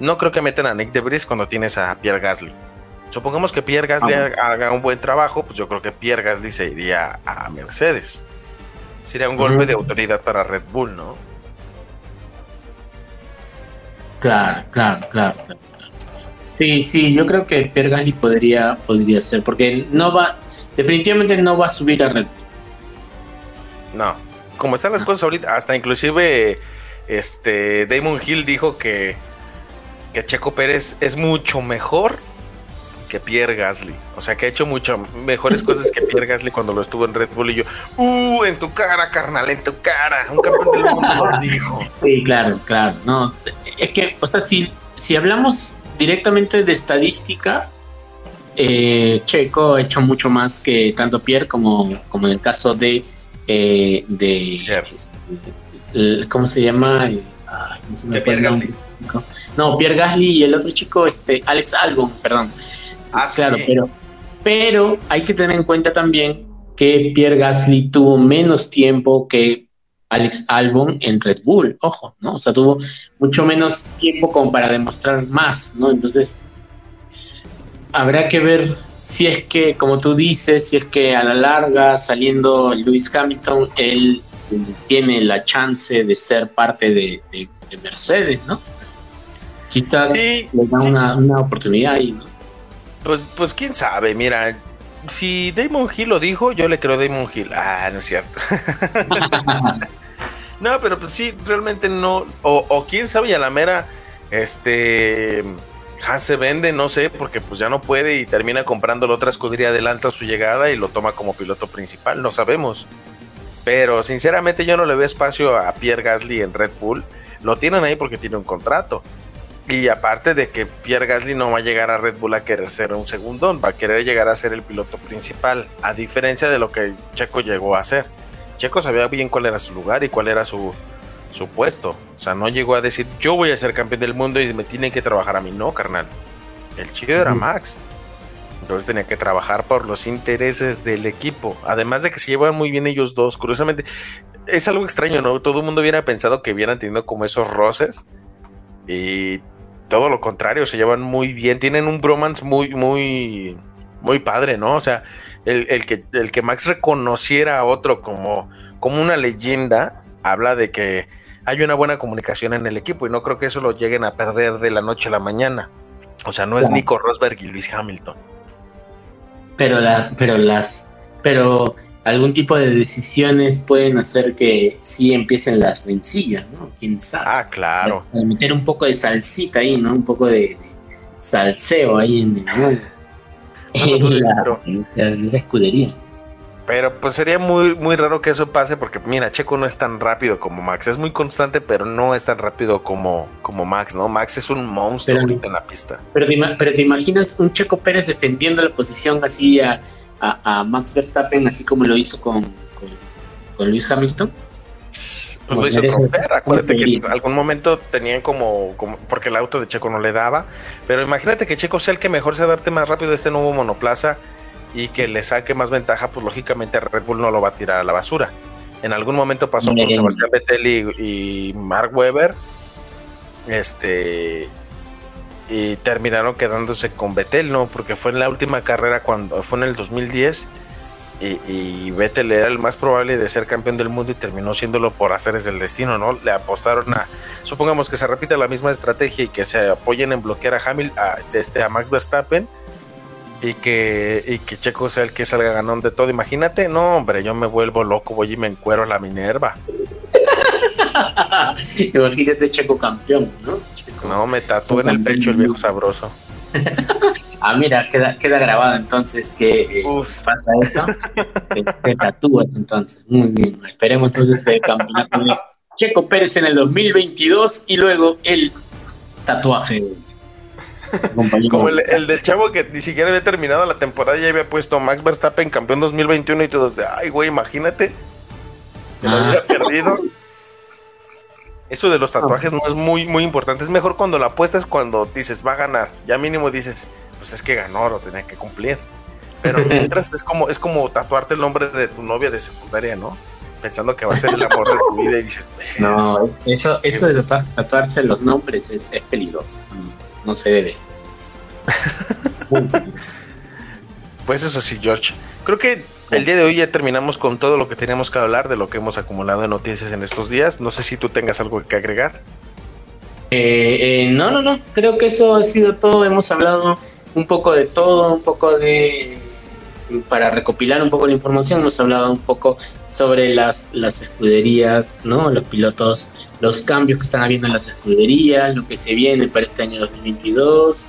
No creo que metan a Nick Debris cuando tienes a Pierre Gasly. Supongamos que Pierre Gasly Ah. haga un buen trabajo, pues yo creo que Pierre Gasly se iría a Mercedes. Sería un golpe de autoridad para Red Bull, ¿no? Claro, claro, claro. claro. Sí, sí, yo creo que Pierre Gasly podría, podría ser, porque no va, definitivamente no va a subir a Red Bull. No. Como están las cosas ahorita, hasta inclusive este Damon Hill dijo que, que Checo Pérez es mucho mejor que Pierre Gasly. O sea, que ha hecho mucho mejores cosas que Pierre Gasly cuando lo estuvo en Red Bull. Y yo, ¡uh! En tu cara, carnal, en tu cara. Un campeón del mundo lo dijo. Sí, claro, claro. No, es que, o sea, si, si hablamos directamente de estadística, eh, Checo ha hecho mucho más que tanto Pierre como, como en el caso de, eh, de Pierre. el- ¿cómo se llama? Ay, no se me De acuerda Pierre nombre. No, Pierre Gasly y el otro chico, este, Alex Albon, perdón. Ah, claro, sí. pero, Pero hay que tener en cuenta también que Pierre Gasly tuvo menos tiempo que Alex Albon en Red Bull, ojo, ¿no? O sea, tuvo mucho menos tiempo como para demostrar más, ¿no? Entonces, habrá que ver si es que, como tú dices, si es que a la larga, saliendo Lewis Hamilton, él tiene la chance de ser parte de, de- de Mercedes, ¿no? Quizás Sí, le da sí. una, una oportunidad ahí, ¿no? Pues, pues quién sabe, mira. Si Damon Hill lo dijo, yo le creo a Damon Hill. Ah, no es cierto. no, pero pues sí, realmente no. O, o quién sabe, y a la mera, este. Haas se vende, no sé, porque pues ya no puede y termina comprando la otra escudería, adelanta su llegada y lo toma como piloto principal, no sabemos. Pero sinceramente yo no le veo espacio a Pierre Gasly en Red Bull. Lo tienen ahí porque tiene un contrato. Y aparte de que Pierre Gasly no va a llegar a Red Bull a querer ser un segundón, va a querer llegar a ser el piloto principal, a diferencia de lo que Checo llegó a ser. Checo sabía bien cuál era su lugar y cuál era su, su puesto. O sea, no llegó a decir, yo voy a ser campeón del mundo y me tienen que trabajar a mí. No, carnal. El chido era. Max. Entonces tenía que trabajar por los intereses del equipo. Además de que se llevan muy bien ellos dos. Curiosamente, es algo extraño, ¿no? Todo el mundo hubiera pensado que hubieran tenido como esos roces. Y todo lo contrario, se llevan muy bien. Tienen un bromance muy, muy, muy padre, ¿no? O sea, el, el que, el que Max reconociera a otro como, como una leyenda, habla de que hay una buena comunicación en el equipo y no creo que eso lo lleguen a perder de la noche a la mañana. O sea, no es. Nico Rosberg y Luis Hamilton. pero la, pero las, pero algún tipo de decisiones pueden hacer que sí empiecen las rencillas, ¿no? Quién sabe. Ah, claro. De meter un poco de salsita ahí, ¿no? Un poco de, de salseo ahí en, el- en, No, no, la- pero- en esa escudería. Pero pues sería muy, muy raro que eso pase porque mira, Checo no es tan rápido como Max. Es muy constante, pero no es tan rápido como, como Max, ¿no? Max es un monstruo Pero- ahorita en la pista. Pero te, pero te imaginas un Checo Pérez defendiendo la posición así a, a- a Max Verstappen, así como lo hizo con, con, con Luis Hamilton. Pues lo hizo romper. Acuérdate que en algún momento tenían como, como. Porque el auto de Checo no le daba. Pero imagínate que Checo sea el que mejor se adapte más rápido a este nuevo monoplaza y que le saque más ventaja. Pues lógicamente Red Bull no lo va a tirar a la basura. En algún momento pasó con Eh. Sebastián Vettel y, y Mark Webber. Este. Y terminaron quedándose con Vettel, ¿no? Porque fue en la última carrera cuando fue en el 2010 y, y Vettel era el más probable de ser campeón del mundo y terminó siéndolo por hacer el destino, ¿no? Le apostaron a, supongamos que se repita la misma estrategia y que se apoyen en bloquear a Hamilton, a, este, a Max Verstappen y que, y que Checo sea el que salga ganón de todo. Imagínate, no, hombre, yo me vuelvo loco, voy y me encuero a la Minerva. Imagínate Checo campeón, ¿no? Checo- No, me tatúo en el pecho el viejo sabroso. Ah, mira, queda, queda grabado entonces que eh, pasa eso. te, te tatúas entonces. Muy bien. Esperemos entonces el campeonato de Checo Pérez en el 2022 y luego el tatuaje. Como el, el del chavo que ni siquiera había terminado la temporada y ya había puesto Max Verstappen campeón 2021 y todos de, ay, güey, imagínate que lo Ah. hubiera perdido. Eso de los tatuajes no es muy, muy importante. Es mejor cuando la apuestas cuando dices, va a ganar. Ya mínimo dices, pues es que ganó, lo tenía que cumplir. Pero mientras es como, es como tatuarte el nombre de tu novia de secundaria, ¿no? Pensando que va a ser el amor de tu vida y dices, No, eso, eso de tatuar- tatuarse los nombres es, es peligroso. no, se debe hacer. Pues eso sí, George. Creo que el día de hoy ya terminamos con todo lo que teníamos que hablar de lo que hemos acumulado en noticias en estos días. No sé si tú tengas algo que agregar. Eh, eh, no, no, no. Creo que eso ha sido todo. Hemos hablado un poco de todo, un poco de. Para recopilar un poco la información, hemos hablado un poco sobre las, las escuderías, ¿no? Los pilotos, los cambios que están habiendo en las escuderías, lo que se viene para este año 2022.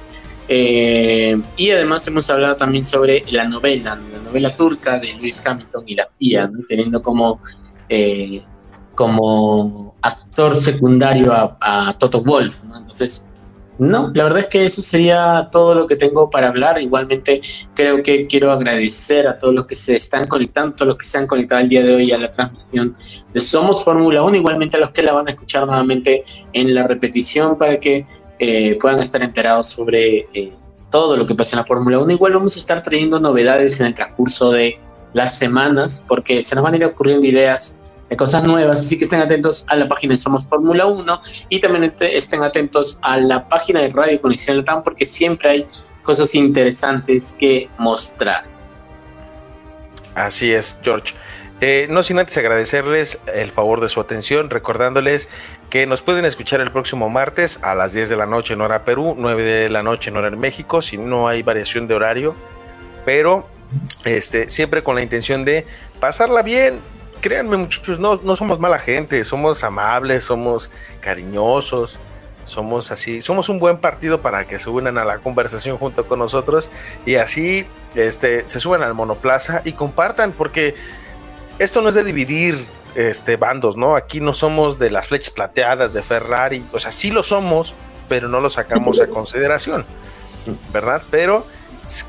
Eh, y además hemos hablado también sobre la novela, la novela turca de Lewis Hamilton y la FIA, ¿no? teniendo como, eh, como actor secundario a, a Toto Wolf. ¿no? Entonces, no, la verdad es que eso sería todo lo que tengo para hablar. Igualmente, creo que quiero agradecer a todos los que se están conectando, todos los que se han conectado el día de hoy a la transmisión de Somos Fórmula 1, igualmente a los que la van a escuchar nuevamente en la repetición para que eh, puedan estar enterados sobre eh, todo lo que pasa en la Fórmula 1. Igual vamos a estar trayendo novedades en el transcurso de las semanas, porque se nos van a ir ocurriendo ideas de cosas nuevas, así que estén atentos a la página de Somos Fórmula 1 y también estén atentos a la página de Radio Conexión Latam, porque siempre hay cosas interesantes que mostrar. Así es, George. Eh, no sin antes agradecerles el favor de su atención, recordándoles que nos pueden escuchar el próximo martes a las 10 de la noche en hora Perú, 9 de la noche en hora en México, si no hay variación de horario, pero este, siempre con la intención de pasarla bien. Créanme muchachos, no, no somos mala gente, somos amables, somos cariñosos, somos así, somos un buen partido para que se unan a la conversación junto con nosotros y así este, se suban al monoplaza y compartan, porque esto no es de dividir este, bandos, ¿no? Aquí no somos de las flechas plateadas de Ferrari, o sea, sí lo somos, pero no lo sacamos a consideración, ¿verdad? Pero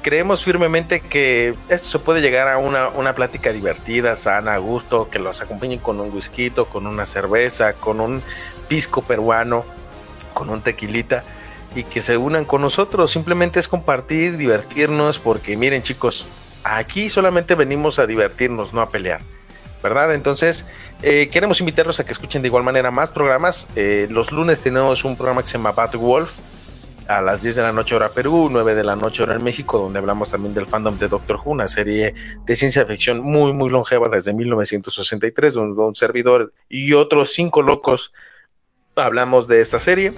creemos firmemente que esto se puede llegar a una, una plática divertida, sana, a gusto, que los acompañen con un whisky, con una cerveza, con un pisco peruano, con un tequilita y que se unan con nosotros. Simplemente es compartir, divertirnos, porque miren chicos, aquí solamente venimos a divertirnos, no a pelear. ¿Verdad? Entonces, eh, queremos invitarlos a que escuchen de igual manera más programas. Eh, los lunes tenemos un programa que se llama Bad Wolf a las 10 de la noche hora Perú, 9 de la noche hora en México, donde hablamos también del fandom de Doctor Who, una serie de ciencia ficción muy, muy longeva desde 1963, donde un servidor y otros cinco locos hablamos de esta serie.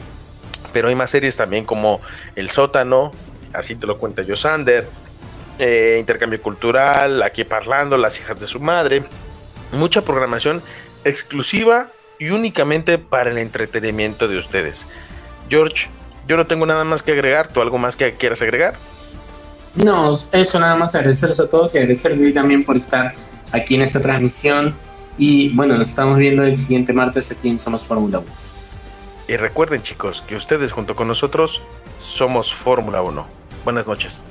Pero hay más series también como El Sótano, así te lo cuenta Josander, eh, Intercambio Cultural, Aquí Parlando, Las Hijas de su Madre, mucha programación exclusiva y únicamente para el entretenimiento de ustedes. George, yo no tengo nada más que agregar. ¿Tú algo más que quieras agregar? No, eso nada más agradecerles a todos y agradecerles también por estar aquí en esta transmisión. Y bueno, nos estamos viendo el siguiente martes aquí en Somos Fórmula 1. Y recuerden chicos que ustedes junto con nosotros somos Fórmula 1. Buenas noches.